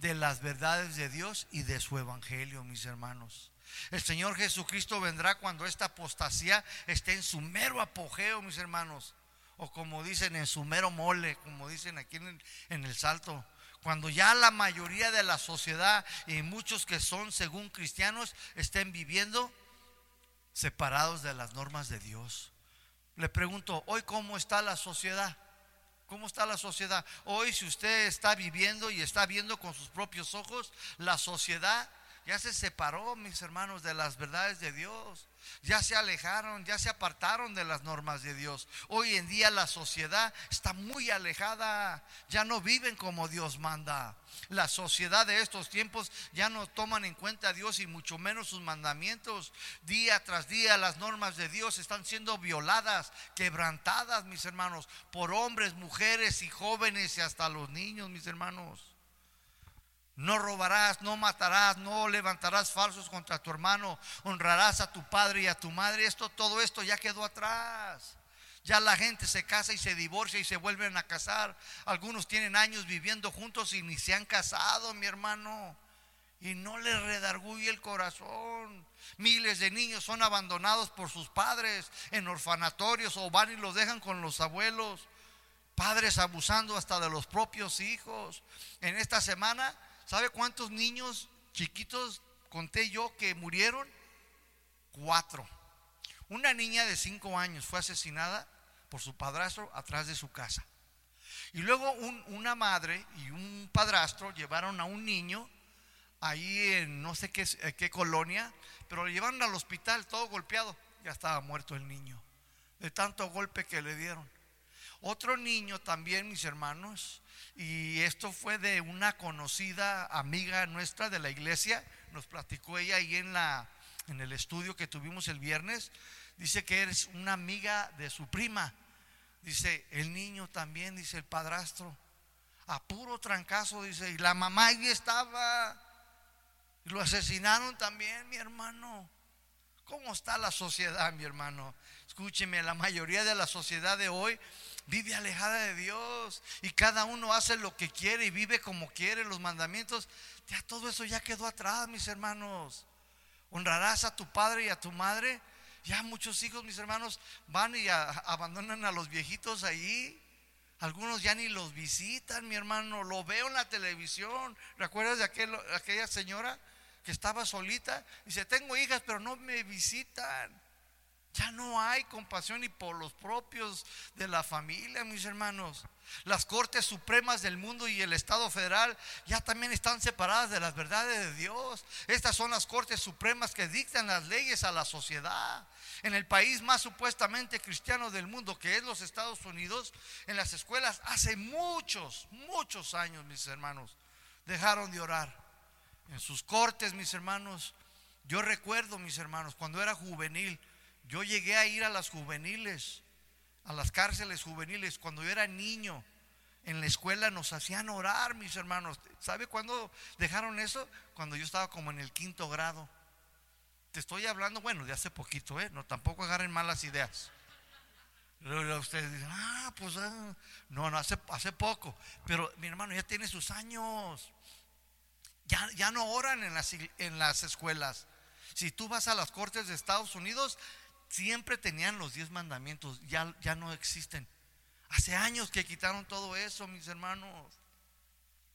de las verdades de Dios y de su evangelio, mis hermanos. El Señor Jesucristo vendrá cuando esta apostasía esté en su mero apogeo, mis hermanos. O como dicen, en su mero mole, como dicen aquí en en el salto. Cuando ya la mayoría de la sociedad y muchos que son según cristianos estén viviendo separados de las normas de Dios. Le pregunto, ¿hoy cómo está la sociedad? ¿Cómo está la sociedad? Hoy si usted está viviendo y está viendo con sus propios ojos, la sociedad ya se separó, mis hermanos, de las verdades de Dios. Ya se alejaron, ya se apartaron de las normas de Dios. Hoy en día la sociedad está muy alejada, ya no viven como Dios manda. La sociedad de estos tiempos ya no toman en cuenta a Dios y mucho menos sus mandamientos. Día tras día las normas de Dios están siendo violadas, quebrantadas, mis hermanos, por hombres, mujeres y jóvenes y hasta los niños, mis hermanos. No robarás, no matarás, no levantarás falsos contra tu hermano, honrarás a tu padre y a tu madre. Esto, todo esto ya quedó atrás. Ya la gente se casa y se divorcia y se vuelven a casar. Algunos tienen años viviendo juntos y ni se han casado, mi hermano. Y no les redarguye el corazón. Miles de niños son abandonados por sus padres en orfanatorios o van y los dejan con los abuelos. Padres abusando hasta de los propios hijos. En esta semana ¿Sabe cuántos niños chiquitos conté yo que murieron? Cuatro. Una niña de cinco años fue asesinada por su padrastro atrás de su casa. Y luego una madre y un padrastro llevaron a un niño ahí en no sé qué, eh, qué colonia, pero lo llevaron al hospital todo golpeado. Ya estaba muerto el niño, de tanto golpe que le dieron. Otro niño también, mis hermanos, y esto fue de una conocida amiga nuestra de la iglesia, nos platicó ella ahí en, la, en el estudio que tuvimos el viernes, dice que eres una amiga de su prima, dice el niño también, dice el padrastro, a puro trancazo, dice, y la mamá ahí estaba. Y lo asesinaron también, mi hermano. ¿Cómo está la sociedad, mi hermano? Escúcheme, la mayoría de la sociedad de hoy vive alejada de Dios y cada uno hace lo que quiere y vive como quiere, los mandamientos. Ya todo eso ya quedó atrás, mis hermanos. Honrarás a tu padre y a tu madre. Ya muchos hijos, mis hermanos, van y abandonan a los viejitos ahí. Algunos ya ni los visitan, mi hermano. Lo veo en la televisión. ¿Recuerdas de aquella señora que estaba solita? Dice, tengo hijas, pero no me visitan. Ya no hay compasión ni por los propios de la familia, mis hermanos. Las cortes supremas del mundo y el Estado federal ya también están separadas de las verdades de Dios. Estas son las cortes supremas que dictan las leyes a la sociedad. En el país más supuestamente cristiano del mundo, que es los Estados Unidos, en las escuelas hace muchos, muchos años, mis hermanos, dejaron de orar. En sus cortes, mis hermanos, yo recuerdo, mis hermanos, cuando era juvenil, yo llegué a ir a las juveniles, a las cárceles juveniles, cuando yo era niño. En la escuela nos hacían orar, mis hermanos. ¿Sabe cuándo dejaron eso? Cuando yo estaba como en el quinto grado. Te estoy hablando, bueno, de hace poquito, ¿eh? No, tampoco agarren malas ideas. Ustedes dicen, ah, pues, ah". no, no, hace, hace poco. Pero mi hermano ya tiene sus años. Ya, ya no oran en las, en las escuelas. Si tú vas a las cortes de Estados Unidos, siempre tenían los diez mandamientos, ya, ya no existen. Hace años que quitaron todo eso, mis hermanos.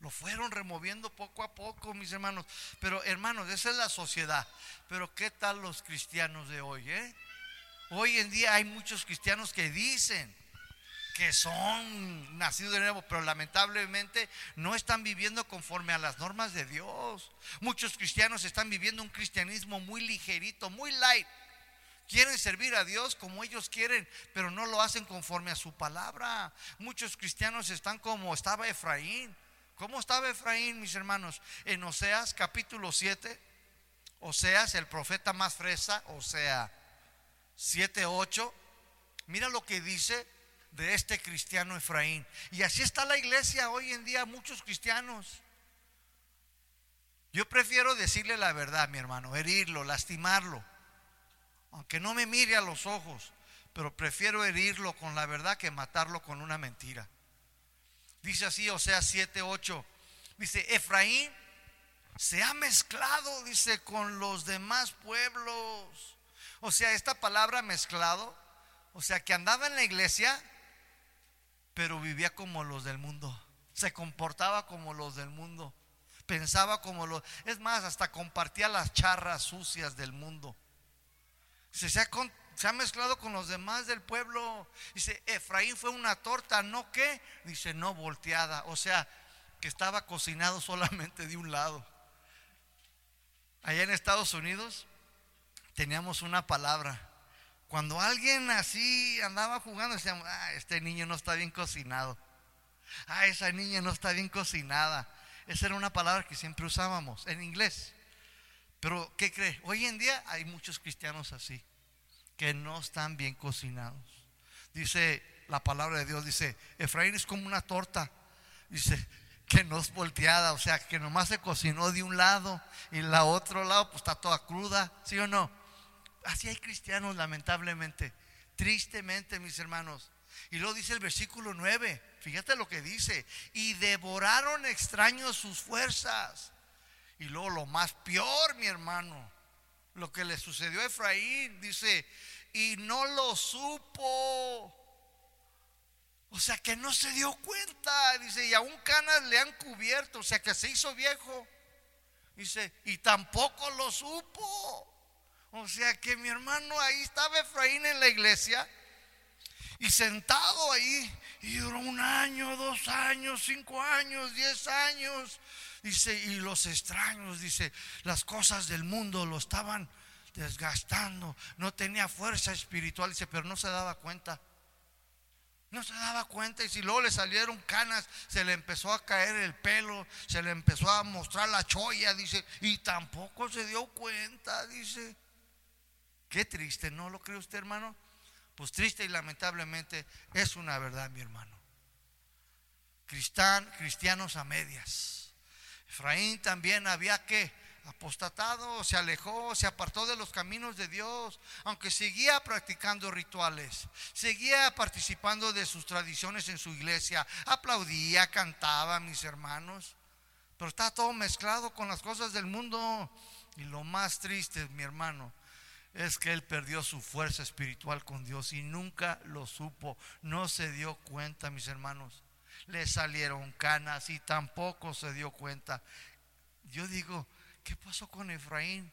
Lo fueron removiendo poco a poco, mis hermanos. Pero hermanos, esa es la sociedad. Pero ¿qué tal los cristianos de hoy? Eh? Hoy en día hay muchos cristianos que dicen que son nacidos de nuevo, pero lamentablemente no están viviendo conforme a las normas de Dios. Muchos cristianos están viviendo un cristianismo muy ligerito, muy light. Quieren servir a Dios como ellos quieren, pero no lo hacen conforme a su palabra. Muchos cristianos están como estaba Efraín. ¿Cómo estaba Efraín, mis hermanos? En Oseas capítulo 7, Oseas, el profeta más fresa, o sea, 7, 8. Mira lo que dice de este cristiano Efraín. Y así está la iglesia hoy en día, muchos cristianos. Yo prefiero decirle la verdad, mi hermano, herirlo, lastimarlo aunque no me mire a los ojos, pero prefiero herirlo con la verdad que matarlo con una mentira. Dice así, o sea, 7, 8. Dice, Efraín se ha mezclado, dice, con los demás pueblos. O sea, esta palabra mezclado, o sea, que andaba en la iglesia, pero vivía como los del mundo. Se comportaba como los del mundo. Pensaba como los... Es más, hasta compartía las charras sucias del mundo. Se, ha, mezclado con los demás del pueblo. Dice, Efraín fue una torta, ¿no qué? Dice, no volteada. O sea, que estaba cocinado solamente de un lado. Allá en Estados Unidos teníamos una palabra. Cuando alguien así andaba jugando, decíamos, ah, este niño no está bien cocinado. Ah, esa niña no está bien cocinada. Esa era una palabra que siempre usábamos en inglés. Pero, ¿qué cree? Hoy en día hay muchos cristianos así, que no están bien cocinados. Dice la palabra de Dios, dice, Efraín es como una torta. Dice, que no es volteada, o sea, que nomás se cocinó de un lado y la otro lado pues está toda cruda, ¿sí o no? Así hay cristianos, lamentablemente, tristemente, mis hermanos. Y luego dice el versículo 9, fíjate lo que dice, y devoraron extraños sus fuerzas. Y luego lo más peor, mi hermano, lo que le sucedió a Efraín, dice, y no lo supo. O sea que no se dio cuenta, dice, y aún canas le han cubierto, o sea que se hizo viejo. Dice, y tampoco lo supo. O sea que mi hermano ahí estaba Efraín en la iglesia y sentado ahí, y duró un año, dos años, cinco años, diez años, Dice, y los extraños, dice, las cosas del mundo lo estaban desgastando. No tenía fuerza espiritual, dice, pero no se daba cuenta. No se daba cuenta y si luego le salieron canas, se le empezó a caer el pelo, se le empezó a mostrar la cholla, dice, y tampoco se dio cuenta, dice. Qué triste, ¿no lo cree usted, hermano? Pues triste y lamentablemente es una verdad, mi hermano. cristianos a medias. Efraín también había que apostatado, se alejó, se apartó de los caminos de Dios, aunque seguía practicando rituales, seguía participando de sus tradiciones en su iglesia, aplaudía, cantaba, mis hermanos, pero está todo mezclado con las cosas del mundo. Y lo más triste, mi hermano, es que él perdió su fuerza espiritual con Dios y nunca lo supo, no se dio cuenta, mis hermanos. Le salieron canas y tampoco se dio cuenta. Yo digo, ¿qué pasó con Efraín?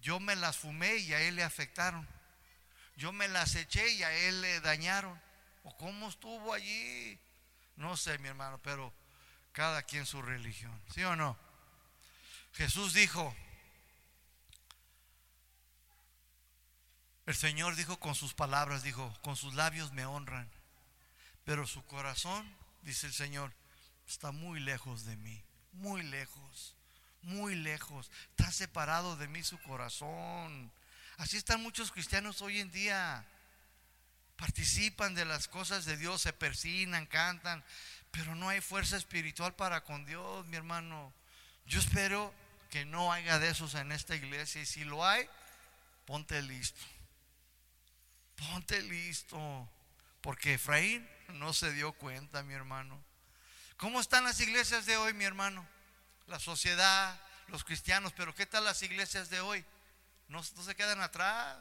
Yo me las fumé y a él le afectaron. Yo me las eché y a él le dañaron. ¿O cómo estuvo allí? No sé, mi hermano, pero cada quien su religión. ¿Sí o no? Jesús dijo, el Señor dijo con sus palabras, dijo, con sus labios me honran, pero su corazón, dice el Señor, está muy lejos de mí, muy lejos muy lejos. Está separado de mí su corazón. Así están muchos cristianos hoy en día. Participan de las cosas de Dios, se persinan, cantan, pero no hay fuerza espiritual para con Dios, mi hermano. Yo espero que no haya de esos en esta iglesia y si lo hay, ponte listo. Ponte listo. Porque Efraín no se dio cuenta, mi hermano. ¿Cómo están las iglesias de hoy, mi hermano? la sociedad, los cristianos, pero ¿qué tal las iglesias de hoy? No, se quedan atrás.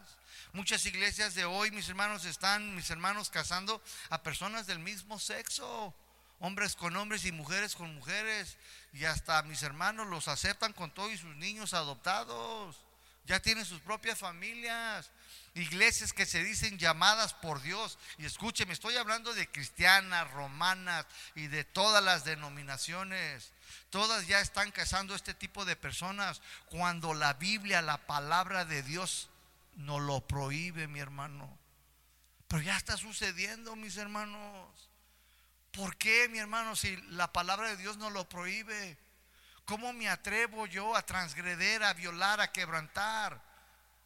Muchas iglesias de hoy, mis hermanos, están, mis hermanos, casando a personas del mismo sexo, hombres con hombres y mujeres con mujeres, y hasta mis hermanos los aceptan con todos y sus niños adoptados. Ya tienen sus propias familias, iglesias que se dicen llamadas por Dios. Y escúcheme, estoy hablando de cristianas, romanas y de todas las denominaciones. Todas ya están casando este tipo de personas cuando la Biblia, la palabra de Dios, no lo prohíbe, mi hermano. Pero ya está sucediendo, mis hermanos. ¿Por qué, mi hermano, si la palabra de Dios no lo prohíbe? ¿Cómo me atrevo yo a transgreder, a violar, a quebrantar?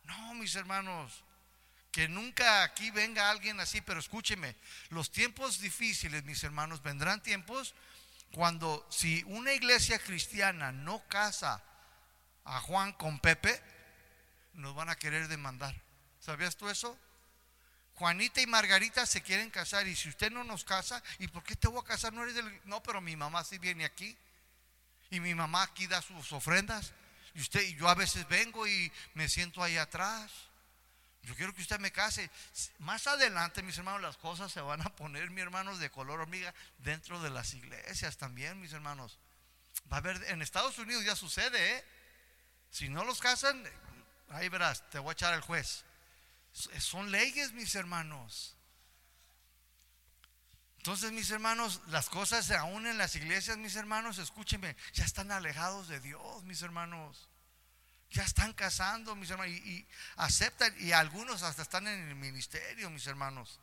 No, mis hermanos, que nunca aquí venga alguien así, pero escúcheme, los tiempos difíciles, mis hermanos, vendrán tiempos cuando si una iglesia cristiana no casa a Juan con Pepe, nos van a querer demandar. ¿Sabías tú eso? Juanita y Margarita se quieren casar y si usted no nos casa, ¿y por qué te voy a casar? No eres del... No, pero mi mamá sí viene aquí y mi mamá aquí da sus ofrendas y usted y yo a veces vengo y me siento ahí atrás. Yo quiero que usted me case. Más adelante, mis hermanos, las cosas se van a poner, mis hermanos, de color hormiga dentro de las iglesias también, mis hermanos. Va a haber, en Estados Unidos ya sucede, ¿eh? Si no los casan, ahí verás, te voy a echar al juez. Son leyes, mis hermanos. Entonces, mis hermanos, las cosas aún en las iglesias, mis hermanos, escúchenme, ya están alejados de Dios, mis hermanos. Ya están casando, mis hermanos, y, aceptan, y algunos hasta están en el ministerio, mis hermanos.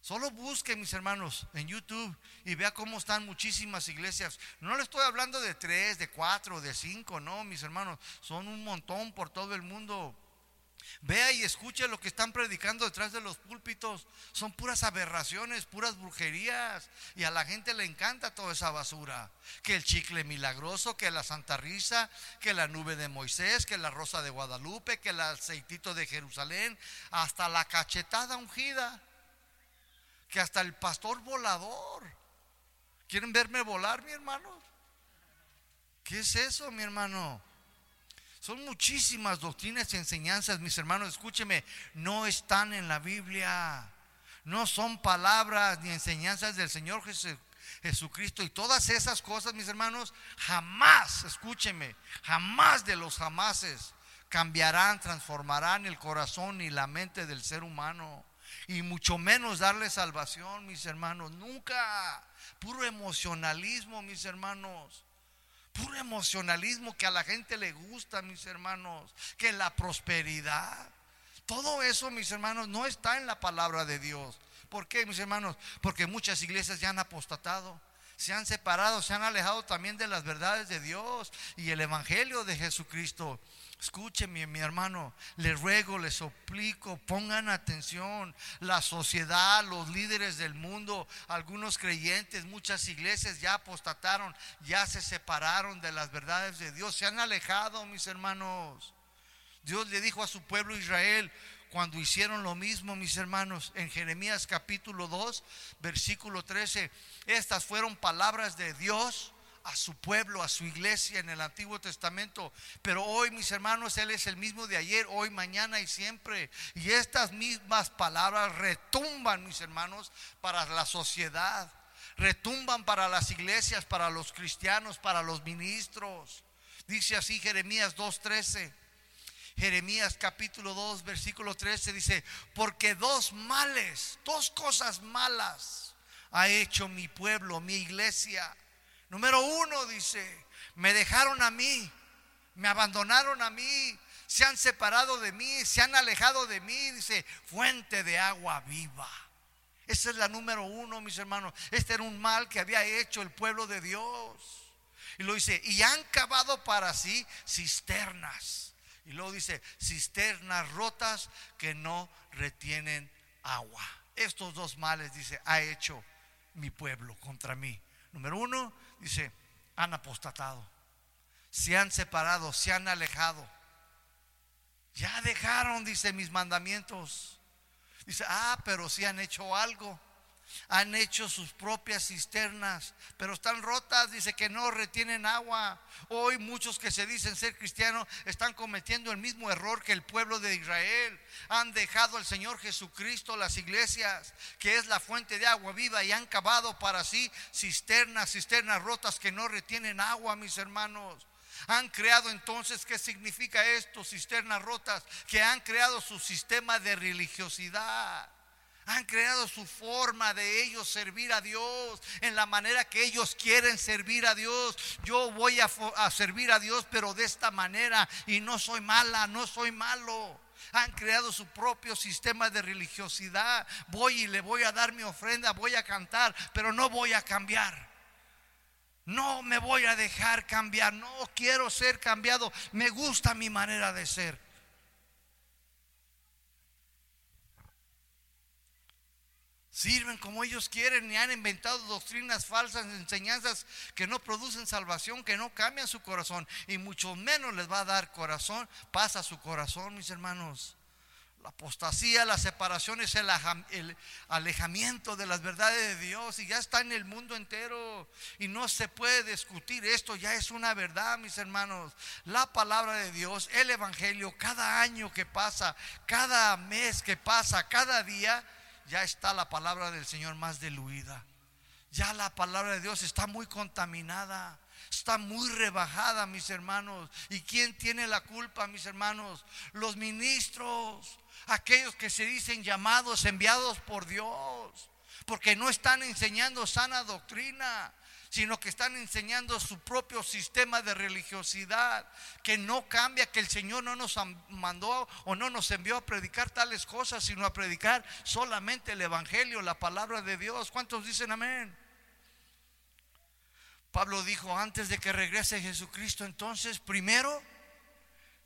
Solo busque, mis hermanos, en YouTube y vea cómo están muchísimas iglesias. No le estoy hablando de tres, de cuatro, de cinco, no, mis hermanos. Son un montón por todo el mundo. Vea y escuche lo que están predicando detrás de los púlpitos. Son puras aberraciones, puras brujerías. Y a la gente le encanta toda esa basura. Que el chicle milagroso, que la santa risa, que la nube de Moisés, que la rosa de Guadalupe, que el aceitito de Jerusalén, hasta la cachetada ungida. Que hasta el pastor volador. ¿Quieren verme volar, mi hermano? ¿Qué es eso, mi hermano? Son muchísimas doctrinas y enseñanzas, mis hermanos, escúcheme, no están en la Biblia. No son palabras ni enseñanzas del Señor Jesucristo. Y todas esas cosas, mis hermanos, jamás, escúcheme, jamás de los jamases cambiarán, transformarán el corazón y la mente del ser humano. Y mucho menos darle salvación, mis hermanos. Nunca. Puro emocionalismo, mis hermanos puro emocionalismo que a la gente le gusta, mis hermanos, que la prosperidad. Todo eso, mis hermanos, no está en la palabra de Dios. ¿Por qué, mis hermanos? Porque muchas iglesias ya han apostatado. Se han separado, se han alejado también de las verdades de Dios y el Evangelio de Jesucristo. Escúcheme, mi hermano, le ruego, le suplico, pongan atención. La sociedad, los líderes del mundo, algunos creyentes, muchas iglesias ya apostataron, ya se separaron de las verdades de Dios, se han alejado, mis hermanos. Dios le dijo a su pueblo Israel, cuando hicieron lo mismo, mis hermanos, en Jeremías capítulo 2, versículo 13, estas fueron palabras de Dios a su pueblo, a su iglesia en el Antiguo Testamento. Pero hoy, mis hermanos, Él es el mismo de ayer, hoy, mañana y siempre. Y estas mismas palabras retumban, mis hermanos, para la sociedad. Retumban para las iglesias, para los cristianos, para los ministros. Dice así Jeremías 2.13. Jeremías capítulo 2, versículo 13 dice, porque dos males, dos cosas malas ha hecho mi pueblo, mi iglesia Número uno dice, me dejaron a mí, me abandonaron a mí, se han separado de mí, se han alejado de mí, dice, fuente de agua viva. Esa es la número uno, mis hermanos. Este era un mal que había hecho el pueblo de Dios. Y lo dice, y han cavado para sí cisternas. Y luego dice, cisternas rotas que no retienen agua. Estos dos males, dice, ha hecho mi pueblo contra mí. Número uno, dice, han apostatado, se han separado, se han alejado. Ya dejaron, dice, mis mandamientos. Dice, ah, pero si han hecho algo han hecho sus propias cisternas, pero están rotas, dice que no retienen agua. Hoy muchos que se dicen ser cristianos están cometiendo el mismo error que el pueblo de Israel. Han dejado al Señor Jesucristo las iglesias, que es la fuente de agua viva, y han cavado para sí cisternas, cisternas rotas que no retienen agua, mis hermanos. Han creado entonces, ¿qué significa esto? Cisternas rotas, que han creado su sistema de religiosidad. Han creado su forma de ellos servir a Dios en la manera que ellos quieren servir a Dios. Yo voy a, servir a Dios, pero de esta manera. Y no soy mala, no soy malo. Han creado su propio sistema de religiosidad. Voy y le voy a dar mi ofrenda, voy a cantar, pero no voy a cambiar. No me voy a dejar cambiar. No quiero ser cambiado. Me gusta mi manera de ser. Sirven como ellos quieren y han inventado doctrinas falsas, enseñanzas que no producen salvación, que no cambian su corazón y mucho menos les va a dar corazón, pasa su corazón, mis hermanos. La apostasía, la separación es el, alejamiento de las verdades de Dios y ya está en el mundo entero y no se puede discutir esto, ya es una verdad, mis hermanos. La palabra de Dios, el Evangelio, cada año que pasa, cada mes que pasa, cada día, ya está la palabra del Señor más diluida. Ya la palabra de Dios está muy contaminada, está muy rebajada, mis hermanos. ¿Y quién tiene la culpa, mis hermanos? Los ministros, aquellos que se dicen llamados, enviados por Dios, porque no están enseñando sana doctrina sino que están enseñando su propio sistema de religiosidad, que no cambia, que el Señor no nos mandó o no nos envió a predicar tales cosas, sino a predicar solamente el Evangelio, la palabra de Dios. ¿Cuántos dicen amén? Pablo dijo, antes de que regrese Jesucristo, entonces, primero,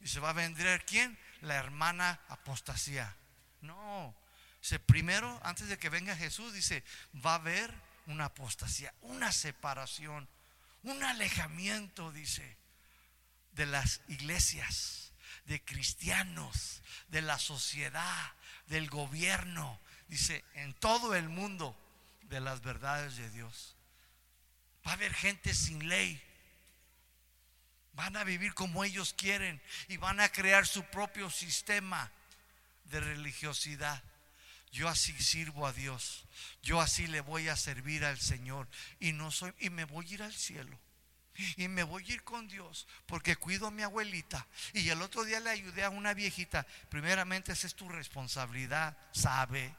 y se va a vender quién? La hermana apostasía. No, dice, primero, antes de que venga Jesús, dice, va a haber una apostasía, una separación, un alejamiento, dice, de las iglesias, de cristianos, de la sociedad, del gobierno, dice, en todo el mundo, de las verdades de Dios. Va a haber gente sin ley. Van a vivir como ellos quieren y van a crear su propio sistema de religiosidad. Yo así sirvo a Dios. Yo así le voy a servir al Señor y no soy y me voy a ir al cielo. Y me voy a ir con Dios porque cuido a mi abuelita. Y el otro día le ayudé a una viejita. Primeramente, esa es tu responsabilidad, sabe.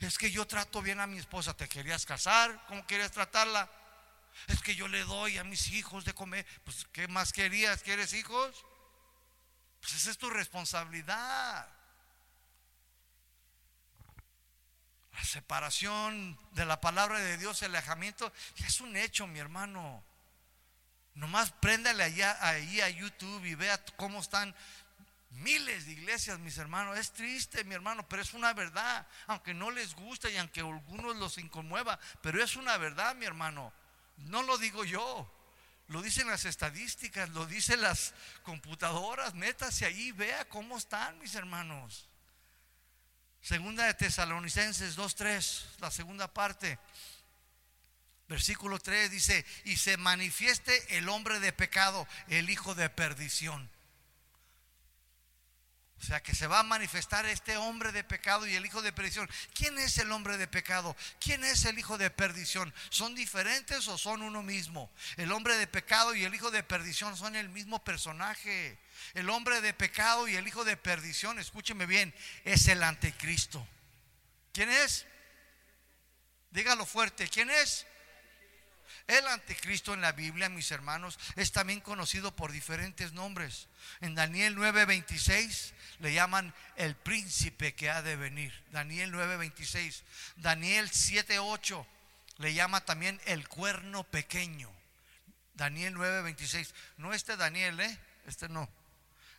Es que yo trato bien a mi esposa. ¿Te querías casar? ¿Cómo querías tratarla? Es que yo le doy a mis hijos de comer. Pues, ¿qué más querías? ¿Quieres hijos? Pues esa es tu responsabilidad. La separación de la palabra de Dios, el alejamiento, ya es un hecho, mi hermano. Nomás préndale allá, ahí a YouTube y vea cómo están miles de iglesias, mis hermanos. Es triste, mi hermano, pero es una verdad. Aunque no les guste y aunque algunos los inconmueva, pero es una verdad, mi hermano. No lo digo yo. Lo dicen las estadísticas, lo dicen las computadoras. Métase ahí, vea cómo están, mis hermanos. Segunda de Tesalonicenses 2.3, la segunda parte. Versículo 3 dice, y se manifieste el hombre de pecado, el hijo de perdición. O sea que se va a manifestar este hombre de pecado y el hijo de perdición. ¿Quién es el hombre de pecado? ¿Quién es el hijo de perdición? ¿Son diferentes o son uno mismo? El hombre de pecado y el hijo de perdición son el mismo personaje. El hombre de pecado y el hijo de perdición, escúcheme bien, es el anticristo. ¿Quién es? Dígalo fuerte, ¿quién es? El anticristo en la Biblia, mis hermanos, es también conocido por diferentes nombres. En Daniel 9:26 le llaman el príncipe que ha de venir. Daniel 9:26. Daniel 7:8 le llama también el cuerno pequeño. Daniel 9:26. No este Daniel, ¿eh? Este no.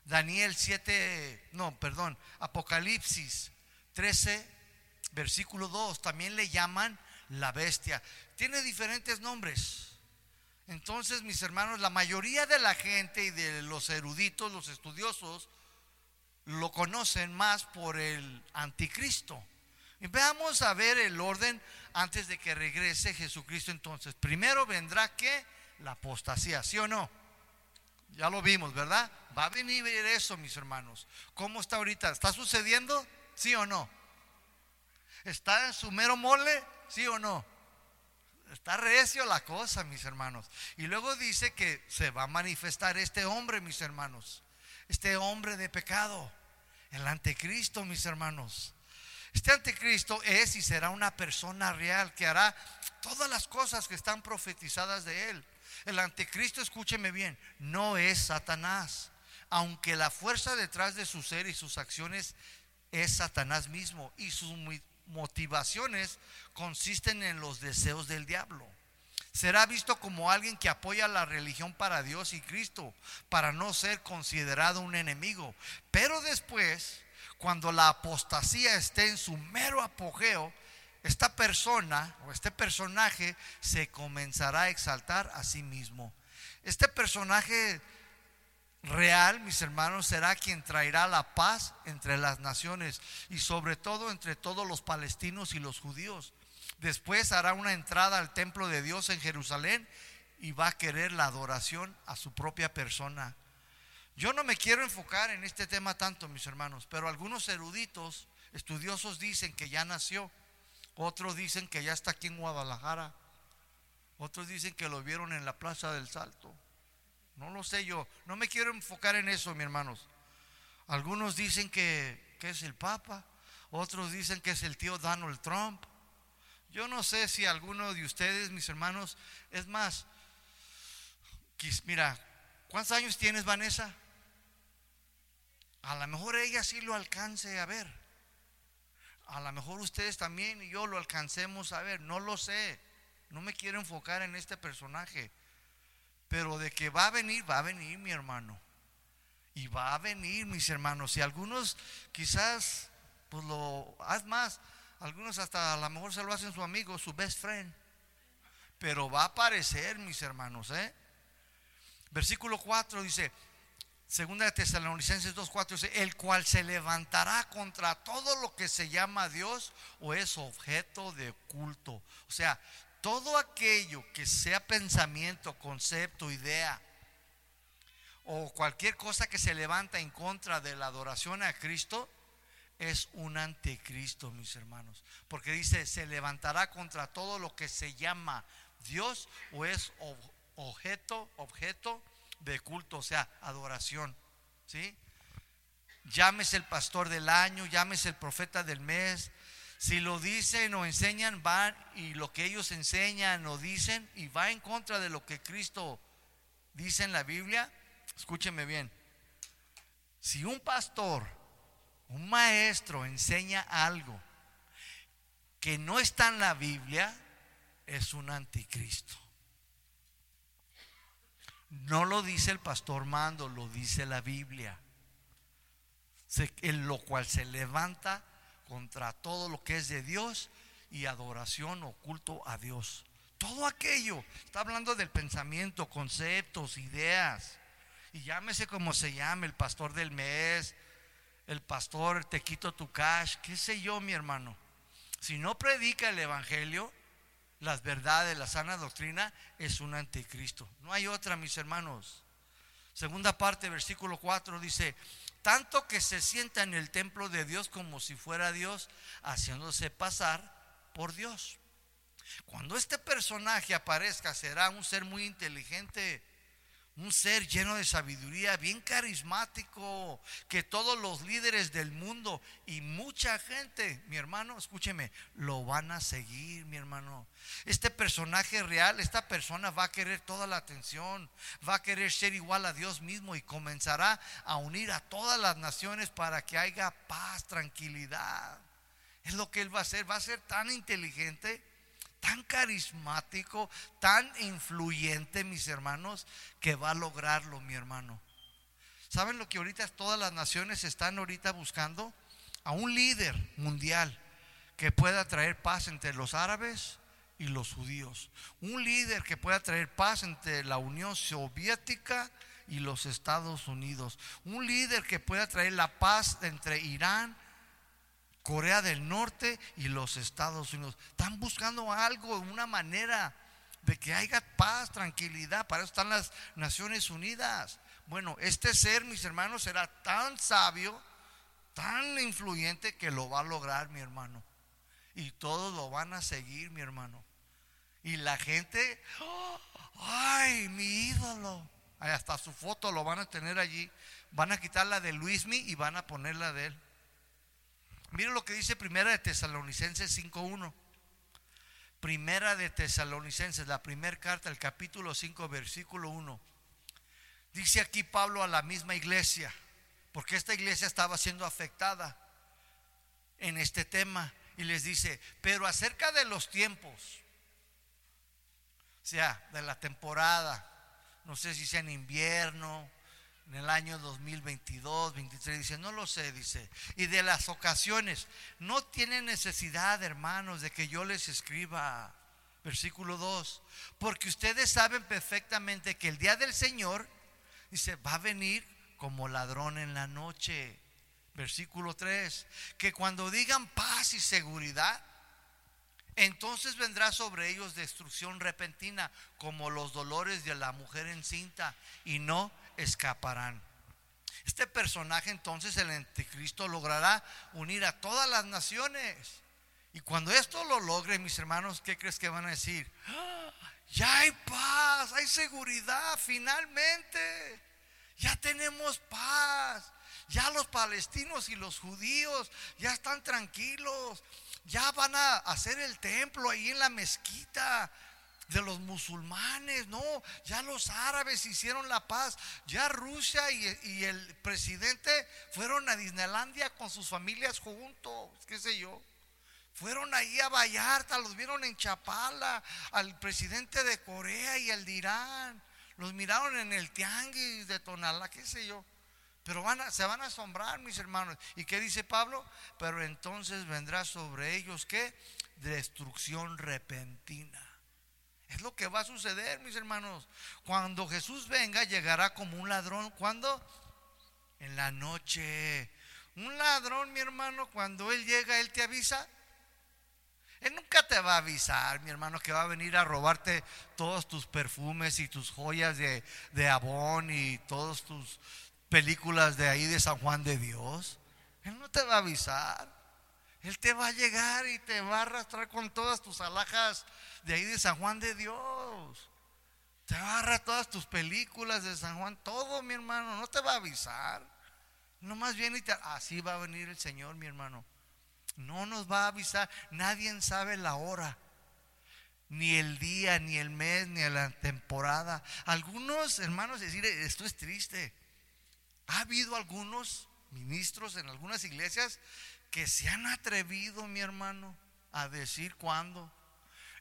Daniel 7, no, perdón, Apocalipsis 13, versículo 2, también le llaman la bestia. Tiene diferentes nombres. Entonces, mis hermanos, la mayoría de la gente y de los eruditos, los estudiosos, lo conocen más por el anticristo. Y veamos a ver el orden antes de que regrese Jesucristo entonces. Primero vendrá que la apostasía, ¿sí o no? Ya lo vimos, ¿verdad? Va a venir eso, mis hermanos. ¿Cómo está ahorita? ¿Está sucediendo? ¿Sí o no? ¿Está en su mero mole? ¿Sí o no? Está recio la cosa, mis hermanos. Y luego dice que se va a manifestar este hombre, mis hermanos. Este hombre de pecado. El anticristo, mis hermanos. Este anticristo es y será una persona real que hará todas las cosas que están profetizadas de él. El anticristo, escúcheme bien, no es Satanás, aunque la fuerza detrás de su ser y sus acciones es Satanás mismo y sus motivaciones consisten en los deseos del diablo. Será visto como alguien que apoya la religión para Dios y Cristo, para no ser considerado un enemigo. Pero después, cuando la apostasía esté en su mero apogeo, esta persona o este personaje se comenzará a exaltar a sí mismo. Este personaje real, mis hermanos, será quien traerá la paz entre las naciones y sobre todo entre todos los palestinos y los judíos. Después hará una entrada al templo de Dios en Jerusalén y va a querer la adoración a su propia persona. Yo no me quiero enfocar en este tema tanto, mis hermanos, pero algunos eruditos, estudiosos dicen que ya nació otros dicen que ya está aquí en Guadalajara. Otros dicen que lo vieron en la Plaza del Salto. No lo sé yo. No me quiero enfocar en eso, mis hermanos. Algunos dicen que, que es el Papa. Otros dicen que es el tío Donald Trump. Yo no sé si alguno de ustedes, mis hermanos, es más, mira, ¿cuántos años tienes, Vanessa? A lo mejor ella sí lo alcance a ver a lo mejor ustedes también y yo lo alcancemos a ver, no lo sé. No me quiero enfocar en este personaje. Pero de que va a venir, va a venir mi hermano. Y va a venir mis hermanos. Y algunos quizás, pues lo, haz más. Algunos hasta a lo mejor se lo hacen su amigo, su best friend. Pero va a aparecer mis hermanos, ¿eh? Versículo 4 dice, Segunda de Tesalonicenses 2.4 dice, el cual se levantará contra todo lo que se llama Dios o es objeto de culto. O sea, todo aquello que sea pensamiento, concepto, idea o cualquier cosa que se levanta en contra de la adoración a Cristo es un anticristo, mis hermanos. Porque dice, se levantará contra todo lo que se llama Dios o es objeto, objeto de culto, o sea, adoración. ¿Sí? Llámese el pastor del año, llámese el profeta del mes. Si lo dicen o enseñan, van y lo que ellos enseñan o dicen y va en contra de lo que Cristo dice en la Biblia, escúcheme bien. Si un pastor, un maestro enseña algo que no está en la Biblia es un anticristo. No lo dice el pastor Mando, lo dice la Biblia. En lo cual se levanta contra todo lo que es de Dios y adoración o culto a Dios. Todo aquello. Está hablando del pensamiento, conceptos, ideas. Y llámese como se llame, el pastor del mes, el pastor te quito tu cash, qué sé yo, mi hermano. Si no predica el evangelio, las verdades, la sana doctrina, es un anticristo. No hay otra, mis hermanos. Segunda parte, versículo 4 dice, tanto que se sienta en el templo de Dios como si fuera Dios, haciéndose pasar por Dios. Cuando este personaje aparezca, será un ser muy inteligente, un ser lleno de sabiduría, bien carismático, que todos los líderes del mundo y mucha gente, mi hermano, escúcheme, lo van a seguir, mi hermano. Este personaje real, esta persona va a querer toda la atención, va a querer ser igual a Dios mismo y comenzará a unir a todas las naciones para que haya paz, tranquilidad. Es lo que él va a hacer, va a ser tan inteligente tan carismático, tan influyente, mis hermanos, que va a lograrlo, mi hermano. ¿Saben lo que ahorita todas las naciones están ahorita buscando? A un líder mundial que pueda traer paz entre los árabes y los judíos. Un líder que pueda traer paz entre la Unión Soviética y los Estados Unidos. Un líder que pueda traer la paz entre Irán Corea del Norte y los Estados Unidos. Están buscando algo, una manera de que haya paz, tranquilidad. Para eso están las Naciones Unidas. Bueno, este ser, mis hermanos, será tan sabio, tan influyente que lo va a lograr, mi hermano. Y todos lo van a seguir, mi hermano. Y la gente, ay, mi ídolo. Hasta su foto lo van a tener allí. Van a quitar la de Luismi y van a poner la de él. Miren lo que dice Primera de Tesalonicenses 5.1. Primera de Tesalonicenses, la primera carta, el capítulo 5, versículo 1. Dice aquí Pablo a la misma iglesia, porque esta iglesia estaba siendo afectada en este tema. Y les dice, pero acerca de los tiempos, o sea, de la temporada, no sé si sea en invierno, en el año 2022, 23, dice, no lo sé, dice. Y de las ocasiones, no tienen necesidad, hermanos, de que yo les escriba. Versículo 2, porque ustedes saben perfectamente que el día del Señor, dice, va a venir como ladrón en la noche. Versículo 3, que cuando digan paz y seguridad, entonces vendrá sobre ellos destrucción repentina, como los dolores de la mujer encinta, y no escaparán. Este personaje entonces, el anticristo, logrará unir a todas las naciones. Y cuando esto lo logre, mis hermanos, ¿qué crees que van a decir? ¡Ah! Ya hay paz, hay seguridad, finalmente. Ya tenemos paz. Ya los palestinos y los judíos ya están tranquilos. Ya van a hacer el templo ahí en la mezquita de los musulmanes, no, ya los árabes hicieron la paz, ya Rusia y, el presidente fueron a Disneylandia con sus familias juntos, qué sé yo. Fueron ahí a Vallarta, los vieron en Chapala, al presidente de Corea y el de Irán. Los miraron en el Tianguis de Tonalá, qué sé yo. Pero van se van a asombrar, mis hermanos. ¿Y qué dice Pablo? Pero entonces vendrá sobre ellos, ¿qué? Destrucción repentina. Es lo que va a suceder, mis hermanos. Cuando Jesús venga, llegará como un ladrón. ¿Cuándo? En la noche. Un ladrón, mi hermano, cuando Él llega, Él te avisa. Él nunca te va a avisar, mi hermano, que va a venir a robarte todos tus perfumes y tus joyas de, de Abón y todas tus películas de ahí de San Juan de Dios. Él no te va a avisar. Él te va a llegar y te va a arrastrar con todas tus alhajas de ahí de San Juan de Dios. Te va a todas tus películas de San Juan, todo mi hermano, no te va a avisar. No más bien y te, así va a venir el Señor, mi hermano. No nos va a avisar, nadie sabe la hora, ni el día, ni el mes, ni la temporada. Algunos hermanos decir, esto es triste. Ha habido algunos ministros en algunas iglesias que se han atrevido, mi hermano, a decir cuándo.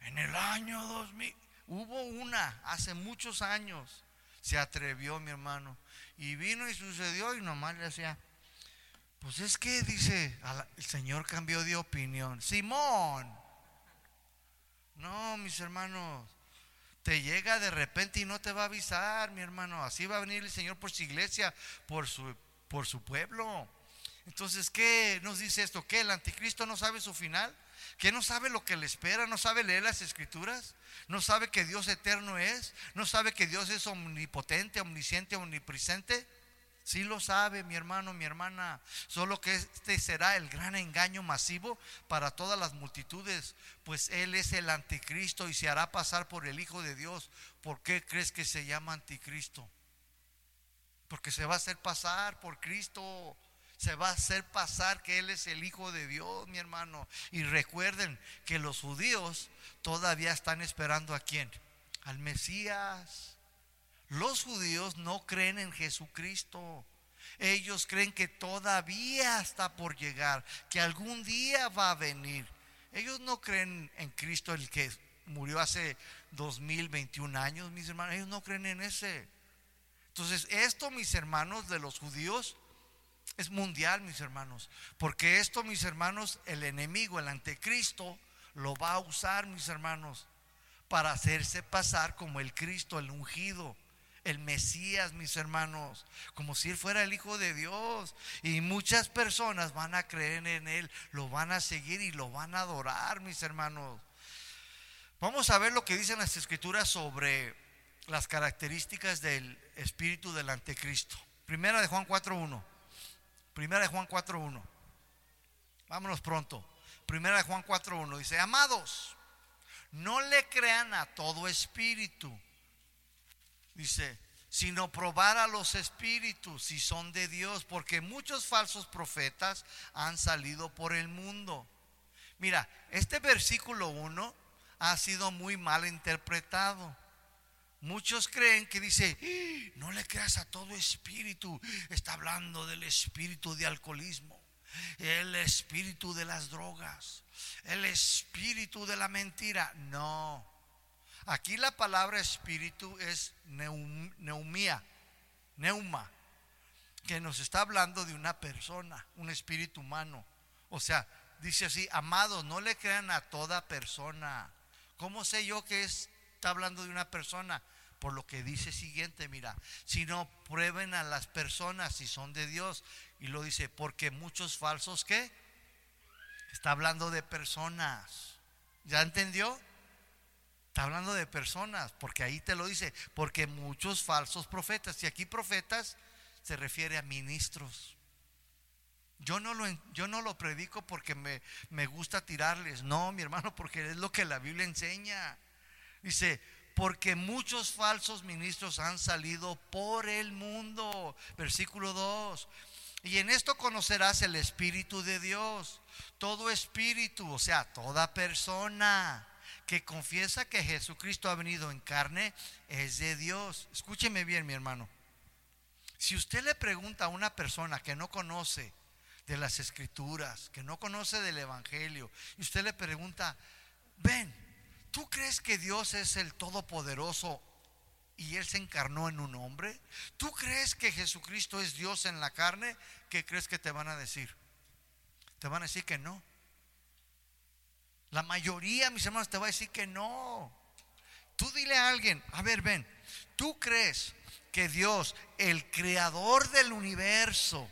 En el año 2000 hubo una, hace muchos años, se atrevió mi hermano. Y vino y sucedió y nomás le hacía, pues es que dice, el Señor cambió de opinión. Simón. No, mis hermanos, te llega de repente y no te va a avisar, mi hermano. Así va a venir el Señor por su iglesia, por su, por su pueblo. Entonces, ¿qué nos dice esto? ¿Que el anticristo no sabe su final? ¿Que no sabe lo que le espera? ¿No sabe leer las escrituras? ¿No sabe que Dios eterno es? ¿No sabe que Dios es omnipotente, omnisciente, omnipresente? Sí lo sabe mi hermano, mi hermana. Solo que este será el gran engaño masivo para todas las multitudes, pues Él es el anticristo y se hará pasar por el Hijo de Dios. ¿Por qué crees que se llama anticristo? Porque se va a hacer pasar por Cristo. Se va a hacer pasar que Él es el Hijo de Dios, mi hermano. Y recuerden que los judíos todavía están esperando a quién? Al Mesías. Los judíos no creen en Jesucristo. Ellos creen que todavía está por llegar, que algún día va a venir. Ellos no creen en Cristo el que murió hace 2021 años, mis hermanos. Ellos no creen en ese. Entonces, esto, mis hermanos, de los judíos, es mundial, mis hermanos. Porque esto, mis hermanos, el enemigo, el anticristo, lo va a usar, mis hermanos, para hacerse pasar como el Cristo, el ungido el Mesías, mis hermanos, como si Él fuera el Hijo de Dios. Y muchas personas van a creer en Él, lo van a seguir y lo van a adorar, mis hermanos. Vamos a ver lo que dicen las escrituras sobre las características del espíritu del anticristo. Primera de Juan 4.1. Primera de Juan 4.1. Vámonos pronto. Primera de Juan 4.1 dice, amados, no le crean a todo espíritu dice, sino probar a los espíritus si son de Dios, porque muchos falsos profetas han salido por el mundo. Mira, este versículo 1 ha sido muy mal interpretado. Muchos creen que dice, no le creas a todo espíritu. Está hablando del espíritu de alcoholismo, el espíritu de las drogas, el espíritu de la mentira. No, Aquí la palabra espíritu es neumía, neuma, que nos está hablando de una persona, un espíritu humano. O sea, dice así, amados, no le crean a toda persona. ¿Cómo sé yo que está hablando de una persona? Por lo que dice siguiente, mira, si no prueben a las personas si son de Dios. Y lo dice, porque muchos falsos, ¿qué? Está hablando de personas. ¿Ya entendió? Está hablando de personas, porque ahí te lo dice, porque muchos falsos profetas, y aquí profetas se refiere a ministros. Yo no lo, yo no lo predico porque me, me gusta tirarles, no, mi hermano, porque es lo que la Biblia enseña. Dice, porque muchos falsos ministros han salido por el mundo. Versículo 2. Y en esto conocerás el Espíritu de Dios. Todo espíritu, o sea, toda persona que confiesa que Jesucristo ha venido en carne es de Dios. Escúcheme bien, mi hermano. Si usted le pregunta a una persona que no conoce de las escrituras, que no conoce del Evangelio, y usted le pregunta, ven, ¿tú crees que Dios es el Todopoderoso y Él se encarnó en un hombre? ¿Tú crees que Jesucristo es Dios en la carne? ¿Qué crees que te van a decir? Te van a decir que no. La mayoría, mis hermanos, te va a decir que no. Tú dile a alguien, a ver, ven, ¿tú crees que Dios, el creador del universo,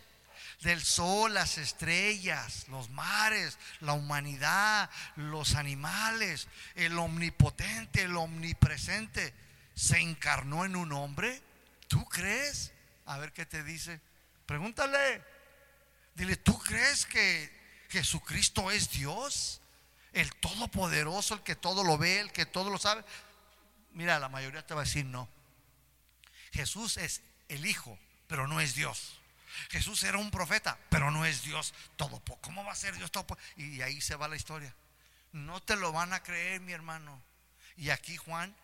del sol, las estrellas, los mares, la humanidad, los animales, el omnipotente, el omnipresente, se encarnó en un hombre? ¿Tú crees? A ver qué te dice. Pregúntale. Dile, ¿tú crees que Jesucristo es Dios? el todopoderoso, el que todo lo ve, el que todo lo sabe. Mira, la mayoría te va a decir no. Jesús es el Hijo, pero no es Dios. Jesús era un profeta, pero no es Dios todo. ¿Cómo va a ser Dios todo? Y ahí se va la historia. No te lo van a creer, mi hermano. Y aquí Juan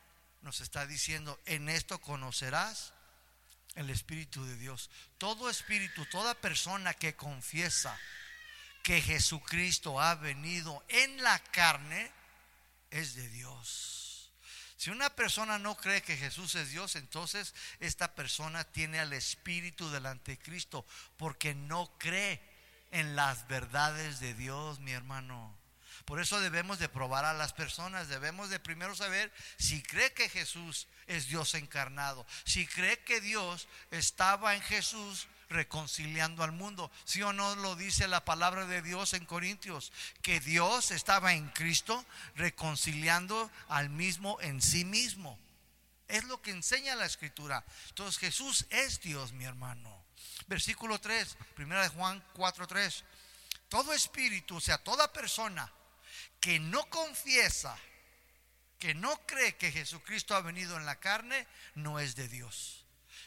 nos está diciendo, en esto conocerás el Espíritu de Dios. Todo espíritu, toda persona que confiesa que Jesucristo ha venido en la carne es de Dios. Si una persona no cree que Jesús es Dios, entonces esta persona tiene al espíritu del anticristo porque no cree en las verdades de Dios, mi hermano. Por eso debemos de probar a las personas, debemos de primero saber si cree que Jesús es Dios encarnado, si cree que Dios estaba en Jesús reconciliando al mundo. Si o no lo dice la palabra de Dios en Corintios, que Dios estaba en Cristo reconciliando al mismo en sí mismo. Es lo que enseña la escritura. Entonces Jesús es Dios, mi hermano. Versículo 3, primera de Juan 4, 3. Todo espíritu, o sea, toda persona que no confiesa, que no cree que Jesucristo ha venido en la carne, no es de Dios.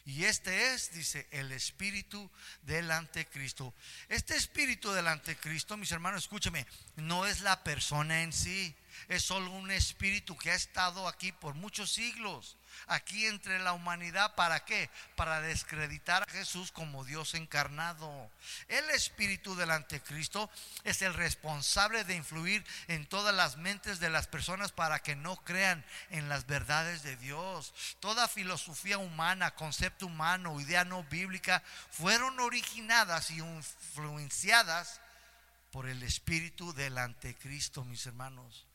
Y este es, dice, el espíritu del anticristo. Este espíritu del anticristo, mis hermanos, escúcheme, no es la persona en sí, es solo un espíritu que ha estado aquí por muchos siglos aquí entre la humanidad. ¿Para qué? Para descreditar a Jesús como Dios encarnado. El espíritu del anticristo es el responsable de influir en todas las mentes de las personas para que no crean en las verdades de Dios. Toda filosofía humana, concepto humano, idea no bíblica, fueron originadas y influenciadas por el espíritu del anticristo, mis hermanos.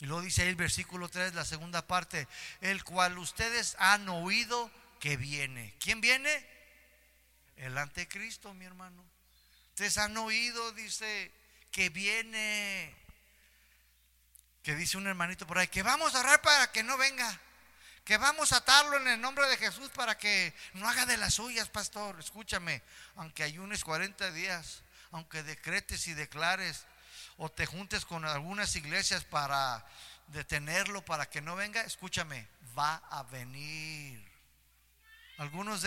Y luego dice ahí el versículo 3, la segunda parte, el cual ustedes han oído que viene. ¿Quién viene? El anticristo, mi hermano. Ustedes han oído, dice, que viene, que dice un hermanito por ahí, que vamos a orar para que no venga, que vamos a atarlo en el nombre de Jesús para que no haga de las suyas, pastor. Escúchame, aunque ayunes 40 días, aunque decretes y declares, o te juntes con algunas iglesias para detenerlo, para que no venga, escúchame, va a venir. Algunos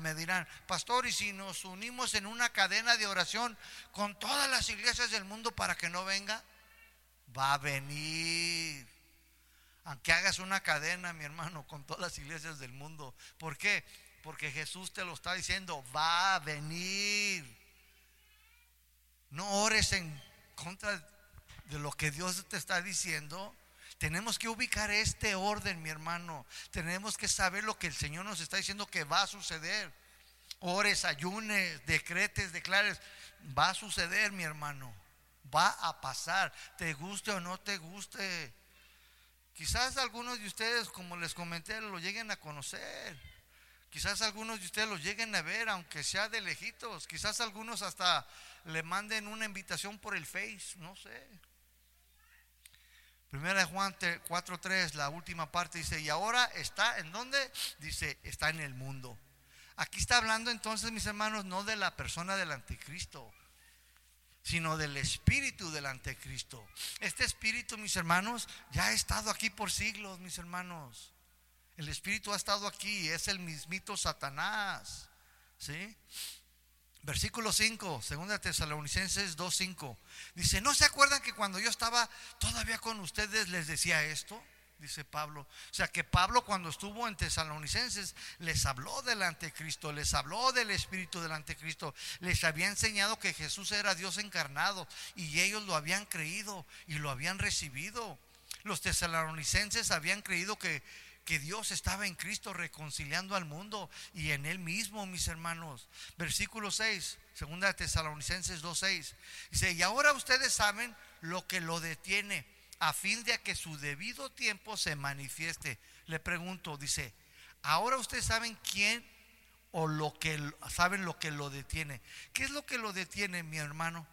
me dirán, pastor, ¿y si nos unimos en una cadena de oración con todas las iglesias del mundo para que no venga? Va a venir. Aunque hagas una cadena, mi hermano, con todas las iglesias del mundo. ¿Por qué? Porque Jesús te lo está diciendo, va a venir. No ores en contra de lo que Dios te está diciendo, tenemos que ubicar este orden, mi hermano. Tenemos que saber lo que el Señor nos está diciendo que va a suceder. Ores, ayunes, decretes, declares. Va a suceder, mi hermano. Va a pasar. Te guste o no te guste. Quizás algunos de ustedes, como les comenté, lo lleguen a conocer. Quizás algunos de ustedes lo lleguen a ver, aunque sea de lejitos. Quizás algunos hasta le manden una invitación por el Face, no sé. Primera de Juan 4.3, la última parte dice, y ahora está en dónde? Dice, está en el mundo. Aquí está hablando entonces, mis hermanos, no de la persona del anticristo, sino del espíritu del anticristo. Este espíritu, mis hermanos, ya ha estado aquí por siglos, mis hermanos. El espíritu ha estado aquí, es el mismito Satanás. ¿Sí? Versículo 5, segunda Tesalonicenses 2:5. Dice, "¿No se acuerdan que cuando yo estaba todavía con ustedes les decía esto?" Dice Pablo. O sea que Pablo cuando estuvo en Tesalonicenses les habló del anticristo, les habló del espíritu del anticristo, les había enseñado que Jesús era Dios encarnado y ellos lo habían creído y lo habían recibido. Los tesalonicenses habían creído que que Dios estaba en Cristo reconciliando al mundo y en Él mismo, mis hermanos. Versículo 6, segunda de Tesalonicenses 2.6. Dice, y ahora ustedes saben lo que lo detiene a fin de que su debido tiempo se manifieste. Le pregunto, dice, ahora ustedes saben quién o lo que saben lo que lo detiene. ¿Qué es lo que lo detiene, mi hermano?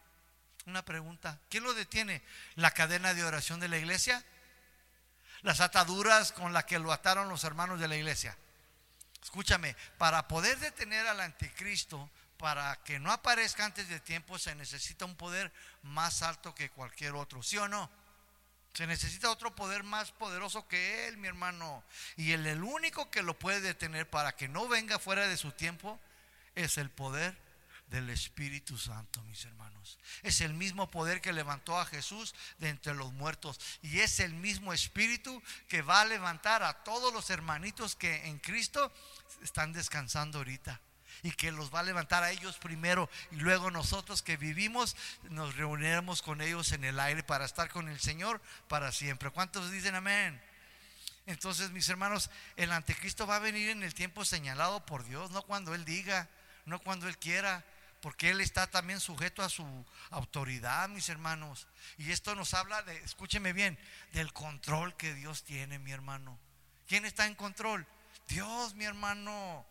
Una pregunta. ¿Quién lo detiene? ¿La cadena de oración de la iglesia? Las ataduras con las que lo ataron los hermanos de la iglesia. Escúchame, para poder detener al anticristo, para que no aparezca antes de tiempo, se necesita un poder más alto que cualquier otro, ¿sí o no? Se necesita otro poder más poderoso que él, mi hermano. Y el, el único que lo puede detener para que no venga fuera de su tiempo es el poder del Espíritu Santo, mis hermanos. Es el mismo poder que levantó a Jesús de entre los muertos. Y es el mismo Espíritu que va a levantar a todos los hermanitos que en Cristo están descansando ahorita. y que los va a levantar a ellos primero y luego nosotros que vivimos nos reuniremos con ellos en el aire para estar con el Señor para siempre. ¿Cuántos dicen amén? Entonces, mis hermanos, el anticristo va a venir en el tiempo señalado por Dios, no cuando Él diga, no cuando Él quiera, porque Él está también sujeto a su autoridad, mis hermanos. Y esto nos habla de, escúcheme bien, del control que Dios tiene, mi hermano. ¿Quién está en control? Dios, mi hermano.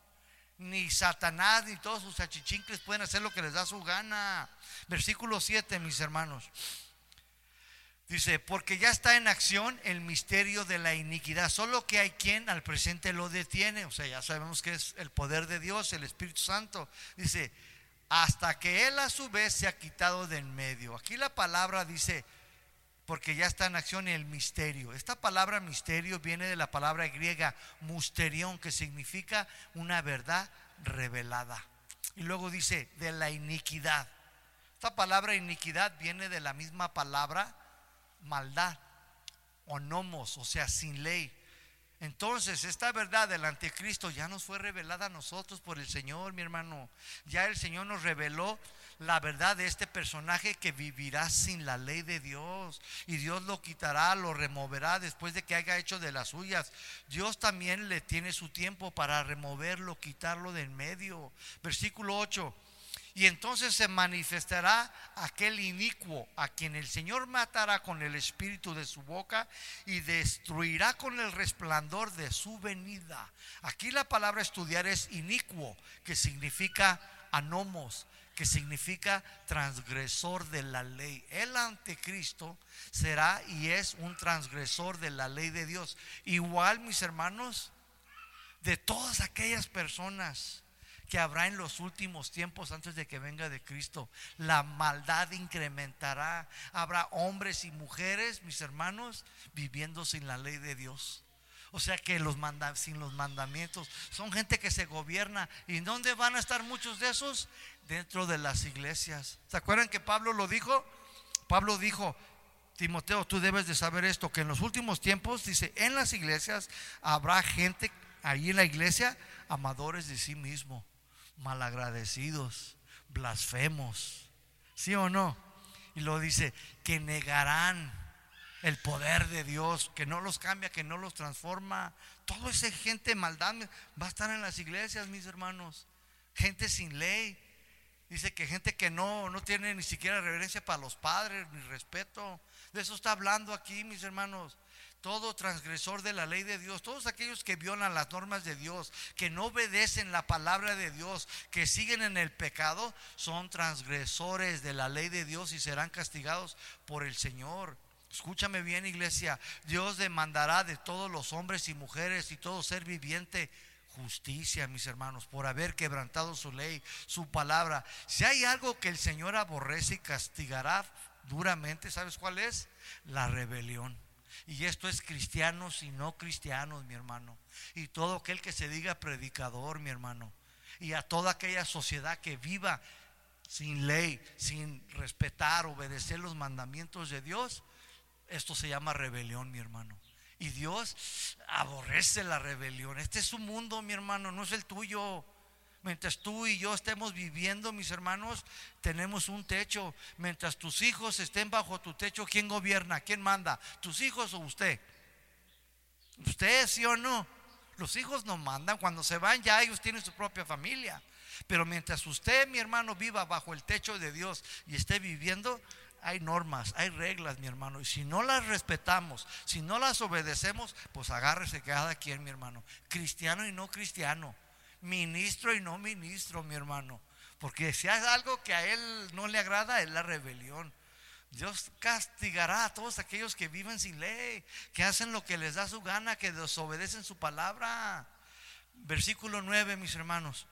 Ni Satanás ni todos sus achichincles pueden hacer lo que les da su gana. Versículo 7, mis hermanos. Dice, porque ya está en acción el misterio de la iniquidad, solo que hay quien al presente lo detiene, o sea, ya sabemos que es el poder de Dios, el Espíritu Santo. Dice, hasta que Él a su vez se ha quitado de en medio. Aquí la palabra dice, porque ya está en acción el misterio. Esta palabra misterio viene de la palabra griega musterión, que significa una verdad revelada. Y luego dice, de la iniquidad. Esta palabra iniquidad viene de la misma palabra maldad o nomos, o sea, sin ley. Entonces, esta verdad del anticristo ya nos fue revelada a nosotros por el Señor, mi hermano. Ya el Señor nos reveló la verdad de este personaje que vivirá sin la ley de Dios. Y Dios lo quitará, lo removerá después de que haya hecho de las suyas. Dios también le tiene su tiempo para removerlo, quitarlo de en medio. Versículo 8. Y entonces se manifestará aquel inicuo a quien el Señor matará con el espíritu de su boca y destruirá con el resplandor de su venida. Aquí la palabra estudiar es inicuo, que significa anomos, que significa transgresor de la ley. El anticristo será y es un transgresor de la ley de Dios. Igual, mis hermanos, de todas aquellas personas que habrá en los últimos tiempos antes de que venga de Cristo. La maldad incrementará. Habrá hombres y mujeres, mis hermanos, viviendo sin la ley de Dios. O sea que los manda, sin los mandamientos. Son gente que se gobierna. ¿Y dónde van a estar muchos de esos? Dentro de las iglesias. ¿Se acuerdan que Pablo lo dijo? Pablo dijo, Timoteo, tú debes de saber esto, que en los últimos tiempos, dice, en las iglesias habrá gente ahí en la iglesia, amadores de sí mismo malagradecidos, blasfemos. ¿Sí o no? Y lo dice, que negarán el poder de Dios, que no los cambia, que no los transforma. Todo ese gente maldad va a estar en las iglesias, mis hermanos. Gente sin ley. Dice que gente que no, no tiene ni siquiera reverencia para los padres, ni respeto. De eso está hablando aquí, mis hermanos todo transgresor de la ley de Dios, todos aquellos que violan las normas de Dios, que no obedecen la palabra de Dios, que siguen en el pecado, son transgresores de la ley de Dios y serán castigados por el Señor. Escúchame bien, iglesia. Dios demandará de todos los hombres y mujeres y todo ser viviente justicia, mis hermanos, por haber quebrantado su ley, su palabra. Si hay algo que el Señor aborrece y castigará duramente, ¿sabes cuál es? La rebelión. Y esto es cristianos y no cristianos, mi hermano. Y todo aquel que se diga predicador, mi hermano. Y a toda aquella sociedad que viva sin ley, sin respetar, obedecer los mandamientos de Dios, esto se llama rebelión, mi hermano. Y Dios aborrece la rebelión. Este es su mundo, mi hermano, no es el tuyo. Mientras tú y yo estemos viviendo, mis hermanos, tenemos un techo. Mientras tus hijos estén bajo tu techo, ¿quién gobierna? ¿Quién manda? ¿Tus hijos o usted? ¿Usted sí o no? Los hijos no mandan. Cuando se van ya ellos tienen su propia familia. Pero mientras usted, mi hermano, viva bajo el techo de Dios y esté viviendo, hay normas, hay reglas, mi hermano. Y si no las respetamos, si no las obedecemos, pues agárrese cada quien, mi hermano. Cristiano y no cristiano ministro y no ministro, mi hermano. Porque si hay algo que a él no le agrada, es la rebelión. Dios castigará a todos aquellos que viven sin ley, que hacen lo que les da su gana, que desobedecen su palabra. Versículo 9, mis hermanos.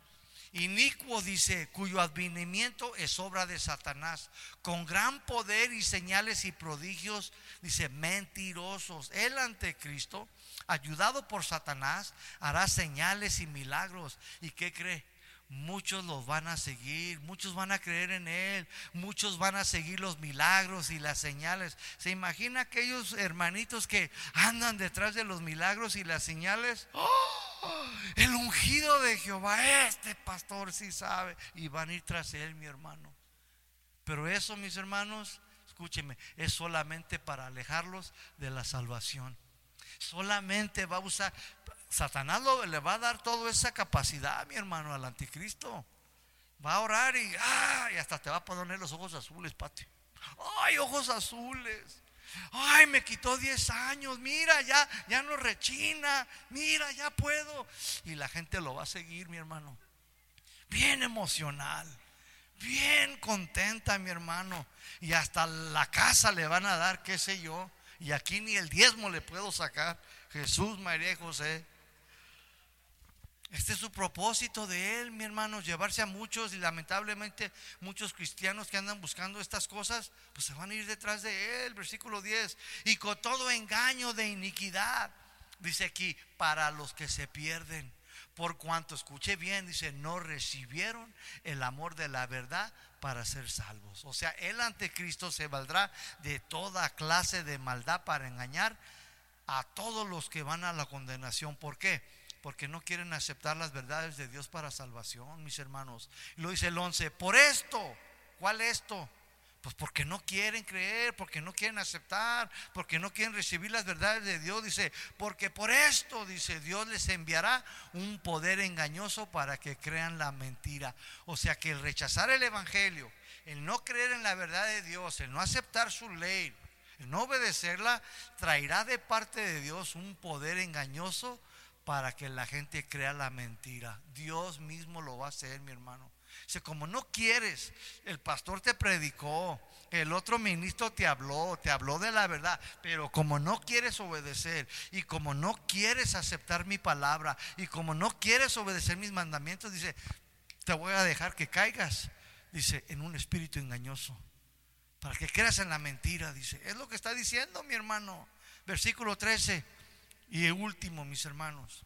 Inicuo dice, cuyo advenimiento es obra de Satanás, con gran poder y señales y prodigios, dice, mentirosos. El anticristo ayudado por Satanás, hará señales y milagros. ¿Y qué cree? Muchos los van a seguir, muchos van a creer en Él, muchos van a seguir los milagros y las señales. ¿Se imagina aquellos hermanitos que andan detrás de los milagros y las señales? ¡Oh! el ungido de Jehová, este pastor sí sabe. Y van a ir tras él, mi hermano. Pero eso, mis hermanos, escúcheme, es solamente para alejarlos de la salvación. Solamente va a usar, Satanás le va a dar toda esa capacidad, mi hermano, al anticristo. Va a orar y, y hasta te va a poner los ojos azules, Pati. Ay, ojos azules. Ay, me quitó 10 años. Mira, ya, ya no rechina. Mira, ya puedo. Y la gente lo va a seguir, mi hermano. Bien emocional. Bien contenta, mi hermano. Y hasta la casa le van a dar, qué sé yo. Y aquí ni el diezmo le puedo sacar. Jesús, María y José. Este es su propósito de Él, mi hermano, llevarse a muchos y lamentablemente muchos cristianos que andan buscando estas cosas, pues se van a ir detrás de Él, versículo 10. Y con todo engaño de iniquidad, dice aquí, para los que se pierden, por cuanto, escuche bien, dice, no recibieron el amor de la verdad para ser salvos. O sea, el anticristo se valdrá de toda clase de maldad para engañar a todos los que van a la condenación. ¿Por qué? porque no quieren aceptar las verdades de Dios para salvación, mis hermanos. Y lo dice el 11, por esto, ¿cuál esto? Pues porque no quieren creer, porque no quieren aceptar, porque no quieren recibir las verdades de Dios. Dice, porque por esto, dice, Dios les enviará un poder engañoso para que crean la mentira. O sea que el rechazar el Evangelio, el no creer en la verdad de Dios, el no aceptar su ley, el no obedecerla, traerá de parte de Dios un poder engañoso para que la gente crea la mentira. Dios mismo lo va a hacer, mi hermano. Dice, como no quieres, el pastor te predicó, el otro ministro te habló, te habló de la verdad, pero como no quieres obedecer y como no quieres aceptar mi palabra y como no quieres obedecer mis mandamientos, dice, te voy a dejar que caigas, dice, en un espíritu engañoso, para que creas en la mentira, dice. Es lo que está diciendo mi hermano. Versículo 13. Y el último, mis hermanos,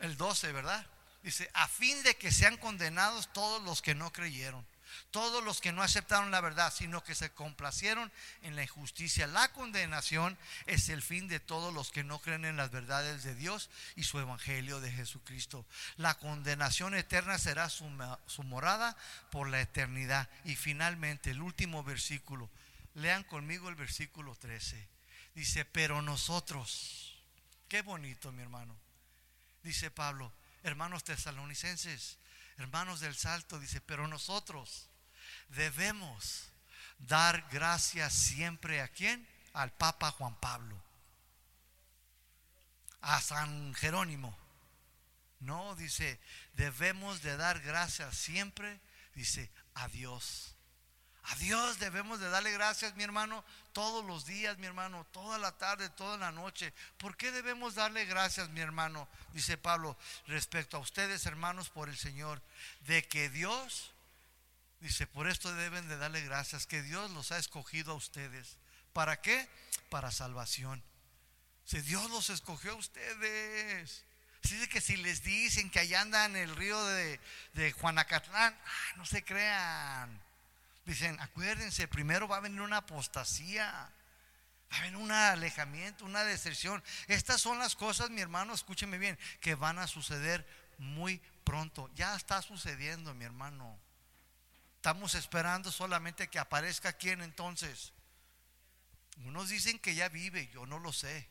el 12, ¿verdad? Dice, a fin de que sean condenados todos los que no creyeron, todos los que no aceptaron la verdad, sino que se complacieron en la injusticia. La condenación es el fin de todos los que no creen en las verdades de Dios y su evangelio de Jesucristo. La condenación eterna será su, su morada por la eternidad. Y finalmente, el último versículo. Lean conmigo el versículo 13. Dice, pero nosotros, qué bonito mi hermano. Dice Pablo, hermanos tesalonicenses, hermanos del salto, dice, pero nosotros debemos dar gracias siempre a quién? Al Papa Juan Pablo, a San Jerónimo. No, dice, debemos de dar gracias siempre, dice, a Dios. A Dios debemos de darle gracias, mi hermano, todos los días, mi hermano, toda la tarde, toda la noche. ¿Por qué debemos darle gracias, mi hermano? Dice Pablo, respecto a ustedes, hermanos, por el Señor, de que Dios, dice, por esto deben de darle gracias, que Dios los ha escogido a ustedes. ¿Para qué? Para salvación. Si Dios los escogió a ustedes. Así que si les dicen que allá andan en el río de, de Juanacatlán, no se crean. Dicen, acuérdense, primero va a venir una apostasía, va a venir un alejamiento, una deserción. Estas son las cosas, mi hermano, escúcheme bien, que van a suceder muy pronto. Ya está sucediendo, mi hermano. Estamos esperando solamente que aparezca quién entonces. Unos dicen que ya vive, yo no lo sé.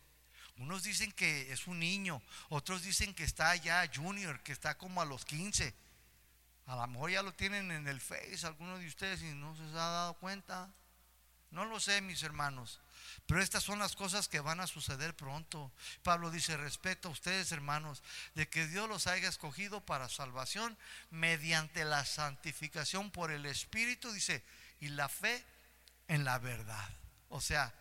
Unos dicen que es un niño, otros dicen que está ya junior, que está como a los 15. A lo mejor ya lo tienen en el Face algunos de ustedes y no se ha dado cuenta. No lo sé, mis hermanos. Pero estas son las cosas que van a suceder pronto. Pablo dice, respeto a ustedes, hermanos, de que Dios los haya escogido para salvación mediante la santificación por el Espíritu, dice, y la fe en la verdad. O sea,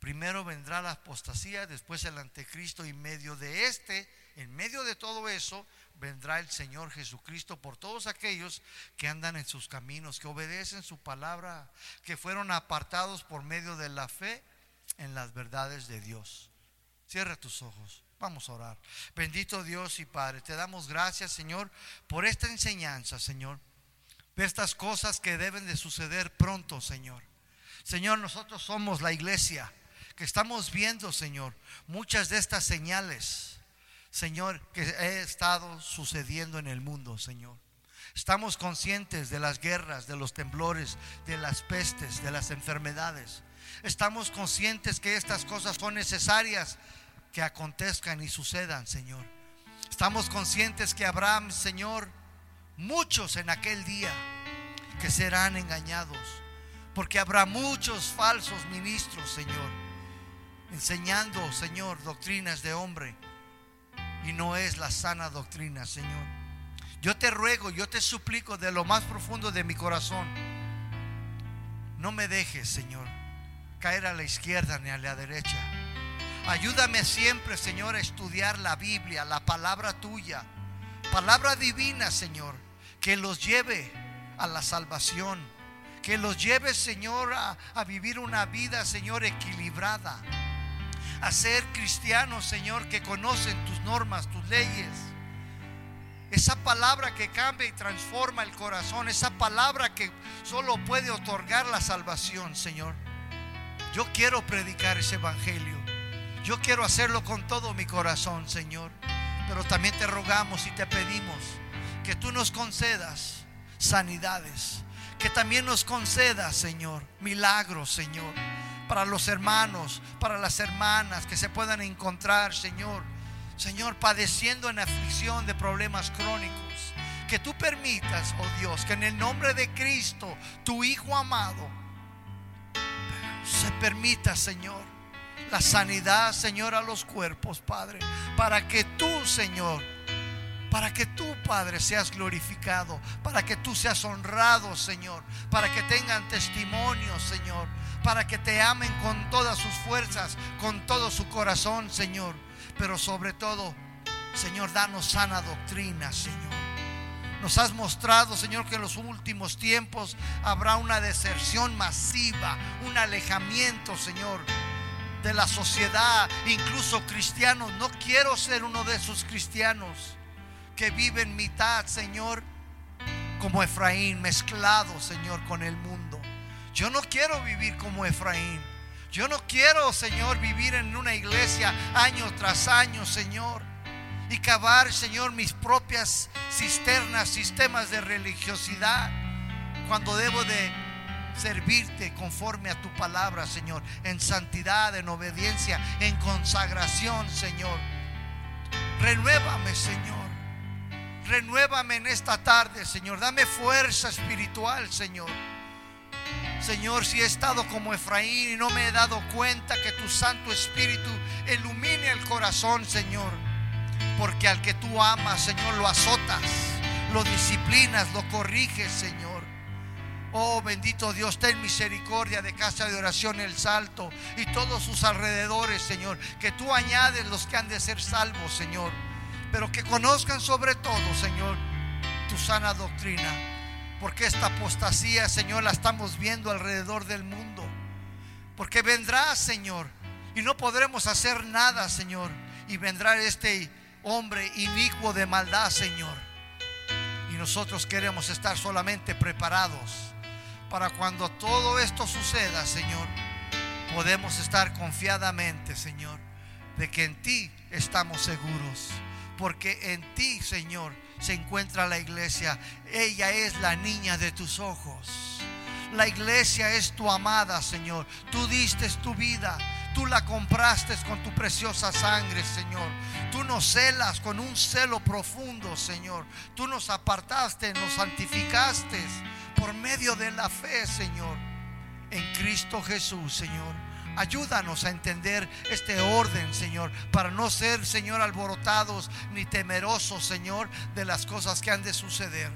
primero vendrá la apostasía, después el anticristo, y medio de este, en medio de todo eso, vendrá el Señor Jesucristo por todos aquellos que andan en sus caminos, que obedecen su palabra, que fueron apartados por medio de la fe en las verdades de Dios. Cierra tus ojos. Vamos a orar. Bendito Dios y Padre, te damos gracias, Señor, por esta enseñanza, Señor. De estas cosas que deben de suceder pronto, Señor. Señor, nosotros somos la iglesia que estamos viendo, Señor, muchas de estas señales Señor, que ha estado sucediendo en el mundo, Señor. Estamos conscientes de las guerras, de los temblores, de las pestes, de las enfermedades. Estamos conscientes que estas cosas son necesarias que acontezcan y sucedan, Señor. Estamos conscientes que habrá, Señor, muchos en aquel día que serán engañados, porque habrá muchos falsos ministros, Señor, enseñando, Señor, doctrinas de hombre, y no es la sana doctrina, Señor. Yo te ruego, yo te suplico de lo más profundo de mi corazón, no me dejes, Señor, caer a la izquierda ni a la derecha. Ayúdame siempre, Señor, a estudiar la Biblia, la palabra tuya, palabra divina, Señor, que los lleve a la salvación. Que los lleve, Señor, a, a, vivir una vida, Señor, equilibrada. A ser cristianos, Señor, que conocen tus normas, tus leyes. Esa palabra que cambia y transforma el corazón. Esa palabra que solo puede otorgar la salvación, Señor. Yo quiero predicar ese evangelio. Yo quiero hacerlo con todo mi corazón, Señor. Pero también te rogamos y te pedimos que tú nos concedas sanidades. Que también nos concedas, Señor, milagros, Señor. Para los hermanos, para las hermanas que se puedan encontrar, Señor. Señor, padeciendo en aflicción de problemas crónicos. Que tú permitas, oh Dios, que en el nombre de Cristo, tu Hijo amado, se permita, Señor, la sanidad, Señor, a los cuerpos, Padre. Para que tú, Señor, para que tú, Padre, seas glorificado, para que tú seas honrado, Señor, para que tengan testimonio, Señor, para que te amen con todas sus fuerzas, con todo su corazón, Señor. Pero sobre todo, Señor, danos sana doctrina, Señor. Nos has mostrado, Señor, que en los últimos tiempos habrá una deserción masiva, un alejamiento, Señor, de la sociedad, incluso cristianos. No quiero ser uno de esos cristianos que viven mitad, Señor, como Efraín, mezclado, Señor, con el mundo. Yo no quiero vivir como Efraín. Yo no quiero, Señor, vivir en una iglesia año tras año, Señor. Y cavar, Señor, mis propias cisternas, sistemas de religiosidad. Cuando debo de servirte conforme a tu palabra, Señor. En santidad, en obediencia, en consagración, Señor. Renuévame, Señor. Renuévame en esta tarde, Señor. Dame fuerza espiritual, Señor. Señor, si he estado como Efraín y no me he dado cuenta que tu Santo Espíritu ilumine el corazón, Señor. Porque al que tú amas, Señor, lo azotas, lo disciplinas, lo corriges, Señor. Oh bendito Dios, ten misericordia de casa de oración El Salto y todos sus alrededores, Señor. Que tú añades los que han de ser salvos, Señor. Pero que conozcan sobre todo, Señor, tu sana doctrina. Porque esta apostasía, Señor, la estamos viendo alrededor del mundo. Porque vendrá, Señor, y no podremos hacer nada, Señor. Y vendrá este hombre inicuo de maldad, Señor. Y nosotros queremos estar solamente preparados para cuando todo esto suceda, Señor, podemos estar confiadamente, Señor, de que en ti estamos seguros. Porque en ti, Señor, se encuentra la iglesia. Ella es la niña de tus ojos. La iglesia es tu amada, Señor. Tú diste tu vida. Tú la compraste con tu preciosa sangre, Señor. Tú nos celas con un celo profundo, Señor. Tú nos apartaste, nos santificaste por medio de la fe, Señor, en Cristo Jesús, Señor. Ayúdanos a entender este orden, Señor, para no ser, Señor, alborotados ni temerosos, Señor, de las cosas que han de suceder,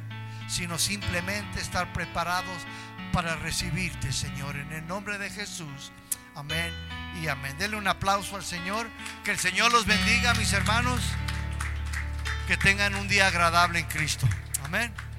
sino simplemente estar preparados para recibirte, Señor, en el nombre de Jesús. Amén y amén. Denle un aplauso al Señor. Que el Señor los bendiga, mis hermanos. Que tengan un día agradable en Cristo. Amén.